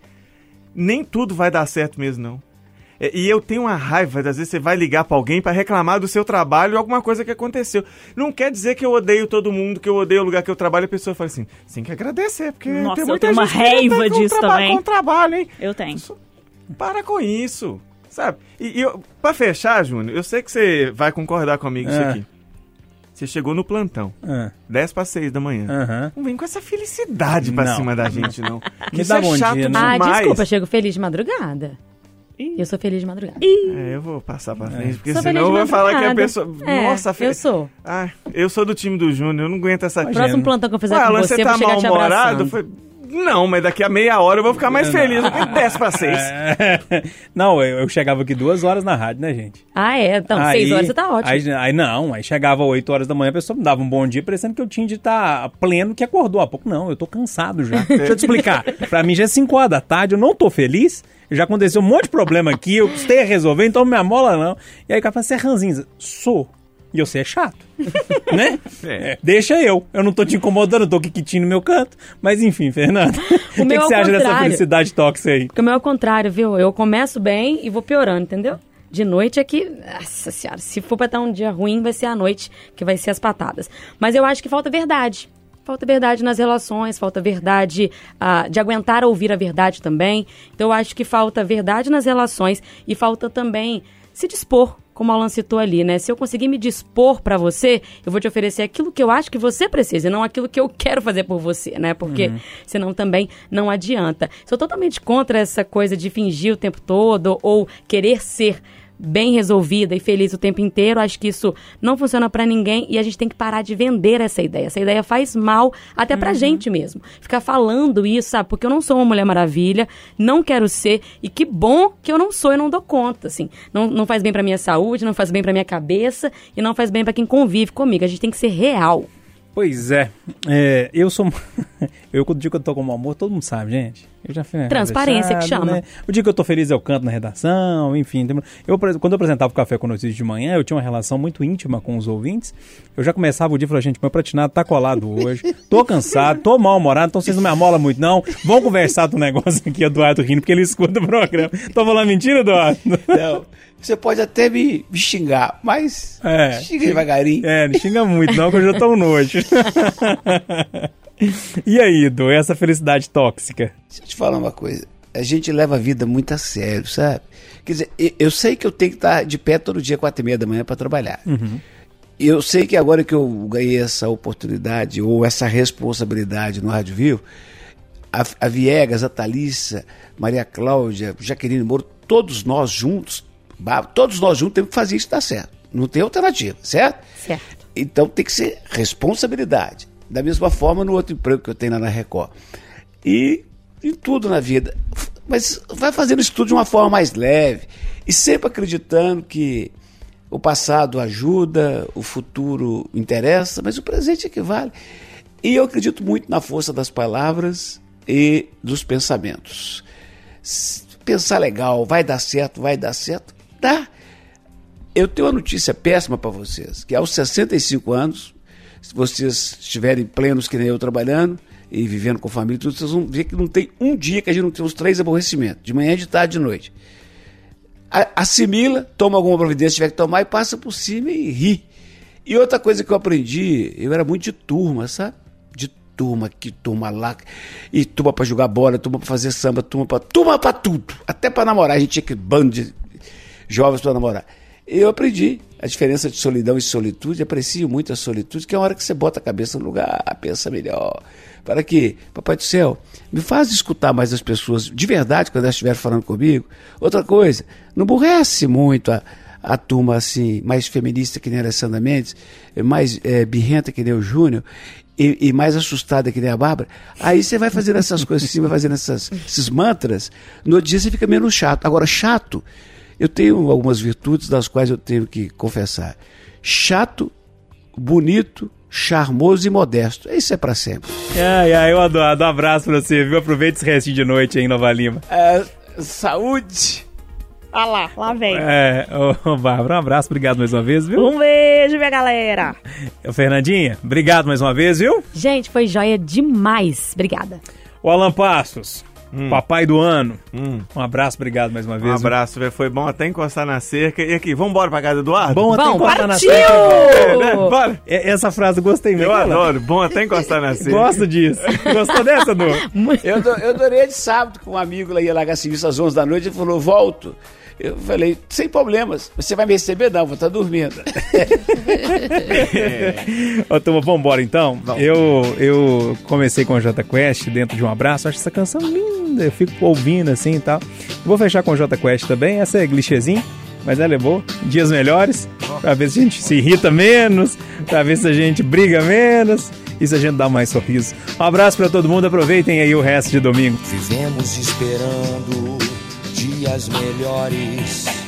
Speaker 3: nem tudo vai dar certo mesmo não. É, E eu tenho uma raiva, às vezes você vai ligar pra alguém pra reclamar do seu trabalho alguma coisa que aconteceu. Não quer dizer que eu odeio todo mundo, que eu odeio o lugar que eu trabalho, a pessoa fala assim, você tem que agradecer, porque
Speaker 5: Nossa,
Speaker 3: tem
Speaker 5: eu
Speaker 3: muita
Speaker 5: tenho uma raiva disso também.
Speaker 3: Com trabalho, hein?
Speaker 5: Eu tenho.
Speaker 3: Para com isso, sabe? E, e pra fechar, Júnior, eu sei que você vai concordar comigo isso
Speaker 2: É.
Speaker 3: aqui. Você chegou no plantão,
Speaker 2: Ah,
Speaker 3: 10 para 6 da manhã.
Speaker 2: Aham.
Speaker 3: Não vem com essa felicidade pra
Speaker 2: Não.
Speaker 3: cima da gente, não. <laughs>
Speaker 2: Me
Speaker 3: Isso
Speaker 2: dá
Speaker 3: é
Speaker 2: bom
Speaker 3: chato
Speaker 2: dia, né?
Speaker 4: Ah, desculpa, chego feliz de madrugada. Eu sou feliz de madrugada.
Speaker 3: É, eu vou passar pra frente, porque
Speaker 4: Sou
Speaker 3: senão
Speaker 4: feliz
Speaker 3: eu vou falar que a pessoa...
Speaker 4: É,
Speaker 3: Nossa, fe-
Speaker 4: eu sou.
Speaker 3: Ah, eu sou do time do Júnior, eu não aguento essa...
Speaker 4: Próximo plantão que eu fizer
Speaker 3: Ué,
Speaker 4: com você,
Speaker 3: você tá
Speaker 4: vou chegar te
Speaker 3: mal-humorado?
Speaker 4: abraçando.
Speaker 3: Foi... Não, mas daqui a meia hora eu vou ficar mais feliz do que 10 para 6.
Speaker 2: É. <laughs> Não, eu, eu chegava aqui duas horas na rádio, né, gente?
Speaker 4: Ah, é? Então,
Speaker 2: Aí-
Speaker 4: seis horas você tá ótimo.
Speaker 2: Aí, aí não, aí chegava 8 horas da manhã, a pessoa me dava um bom dia, parecendo que eu tinha de estar pleno que acordou há pouco. Não, eu tô cansado já. Deixa eu te explicar. <laughs> Pra mim já é 5 horas da tarde, eu não tô feliz. Já aconteceu um monte de problema aqui, eu custei a resolver, então não me amola não. E aí o cara fala, você é ranzinza. Sou. E você é chato. <laughs> né?
Speaker 3: É.
Speaker 2: É, Deixa eu. Eu não tô te incomodando, eu tô quiquitinho no meu canto. Mas enfim, Fernando. <laughs> O que, que você acha dessa felicidade tóxica aí?
Speaker 4: Porque o meu é o contrário, viu? Eu começo bem e vou piorando, entendeu? De noite é que. Nossa senhora, se for pra estar um dia ruim, vai ser a noite que vai ser as patadas. Mas eu acho que falta verdade. Falta verdade nas relações, falta verdade ah, de aguentar ouvir a verdade também. Então eu acho que falta verdade nas relações e falta também se dispor, como a Alan citou ali, né? Se eu conseguir me dispor pra você, eu vou te oferecer aquilo que eu acho que você precisa e não aquilo que eu quero fazer por você, né? Porque senão também não adianta. Sou totalmente contra essa coisa de fingir o tempo todo ou querer ser bem resolvida e feliz o tempo inteiro. Acho que isso não funciona pra ninguém e a gente tem que parar de vender essa ideia. Essa ideia faz mal até pra gente mesmo. Ficar falando isso, sabe? Porque eu não sou uma Mulher Maravilha, não quero ser e que bom que eu não sou e não dou conta, assim. Não, não faz bem pra minha saúde, não faz bem pra minha cabeça e não faz bem pra quem convive comigo. A gente tem que ser real.
Speaker 2: Pois é, é, eu sou. <laughs> eu, quando digo que eu tô com mau humor, todo mundo sabe, gente. Eu já fui uma
Speaker 4: Transparência que chama.
Speaker 2: né? O dia que eu tô feliz eu canto na redação, enfim. Eu, quando eu apresentava o Café com Notícias de manhã, eu tinha uma relação muito íntima com os ouvintes. Eu já começava o dia e falava, gente, meu pratinado tá colado hoje, tô cansado, tô mal-humorado, então vocês não me amolam muito, não. Vão conversar do negócio aqui, Eduardo rindo, porque ele escuta o programa. Tô falando mentira, Eduardo?
Speaker 6: Não, você pode até me, me xingar, mas
Speaker 2: É.
Speaker 6: xinga devagarinho.
Speaker 2: É, não xinga muito, não, que eu já tô um nojo. <laughs> <laughs> e aí, Edu, essa felicidade tóxica?
Speaker 6: Deixa eu te falar uma coisa. A gente leva a vida muito a sério, sabe? Quer dizer, eu sei que eu tenho que estar de pé todo dia, quatro e meia da manhã, para trabalhar. E Eu sei que agora que eu ganhei essa oportunidade ou essa responsabilidade no Rádio Vivo, a, a Viegas, a Thalissa, Maria Cláudia, Jaqueline Moro, todos nós juntos, todos nós juntos temos que fazer isso dar certo. Não tem alternativa, certo?
Speaker 4: Certo.
Speaker 6: Então tem que ser responsabilidade. Da mesma forma no outro emprego que eu tenho lá na Record. E em tudo na vida. Mas vai fazendo isso tudo de uma forma mais leve. E sempre acreditando que o passado ajuda, o futuro interessa, mas o presente é que vale. E eu acredito muito na força das palavras e dos pensamentos. Pensar legal, vai dar certo, vai dar certo, dá. Eu tenho uma notícia péssima para vocês, que aos 65 anos, se vocês estiverem plenos que nem eu trabalhando e vivendo com família, e tudo, vocês vão ver que não tem um dia que a gente não tem os três aborrecimentos, de manhã, de tarde, de noite. A- Assimila, toma alguma providência, tiver que tomar e passa por cima e ri. E outra coisa que eu aprendi, eu era muito de turma, sabe? De turma aqui, turma lá, e turma pra jogar bola, turma pra fazer samba, turma pra, turma pra tudo. Até pra namorar, a gente tinha que bando de jovens para namorar. Eu aprendi a diferença de solidão e solitude, aprecio muito a solitude, que é a hora que você bota a cabeça no lugar, pensa melhor. Para que, Papai do Céu, me faz escutar mais as pessoas de verdade quando elas estiverem falando comigo. Outra coisa, não aborrece muito a, a turma assim, mais feminista que nem a Alessandra Mendes, mais eh, birrenta que nem o Júnior, e, e mais assustada que nem a Bárbara, aí você vai fazendo essas coisas assim, vai fazendo essas, esses mantras, no dia você fica menos chato. Agora, chato, eu tenho algumas virtudes das quais eu tenho que confessar. Chato, bonito, charmoso e modesto. Isso é para sempre.
Speaker 2: Ai, ai, eu adoro. Um abraço pra você, viu? Aproveita esse restinho de noite aí em Nova Lima.
Speaker 6: É, saúde
Speaker 5: Ah lá, lá vem.
Speaker 2: É, ô, Bárbara, um abraço, obrigado mais uma vez, viu?
Speaker 5: Um beijo, minha galera.
Speaker 2: Ô, Fernandinha, obrigado mais uma vez, viu?
Speaker 4: Gente, foi joia demais. Obrigada.
Speaker 2: O Alan Passos, papai do ano. Um abraço, obrigado mais uma
Speaker 3: Um
Speaker 2: vez. viu?
Speaker 3: abraço, velho. Foi bom até encostar na cerca. E aqui, vamos embora pra casa do Eduardo?
Speaker 2: Bom até
Speaker 4: Bom,
Speaker 2: encostar na
Speaker 4: partiu!
Speaker 2: cerca.
Speaker 3: É, né? Bora.
Speaker 2: É, Essa frase eu gostei muito.
Speaker 3: Eu adoro. Bom até encostar na cerca.
Speaker 2: Gosto disso. Gostou dessa, Nu?
Speaker 6: Eu, do- eu adorei de sábado com um amigo lá ia largar serviço às 11 da noite. Ele falou: volto. Eu falei: sem problemas. Você vai me receber? Não, vou estar dormindo.
Speaker 2: Ô, turma, vamos embora então? Eu, eu comecei com o Jota Quest dentro de um abraço. Acho essa canção linda. Eu fico ouvindo assim e tal. Vou fechar com o Jota Quest também. Essa é clichêzinho, mas ela é boa. Dias melhores, pra ver se a gente se irrita menos, pra ver se a gente briga menos e se a gente dá mais sorriso. Um abraço pra todo mundo. Aproveitem aí o resto de domingo.
Speaker 8: Vivemos esperando dias melhores.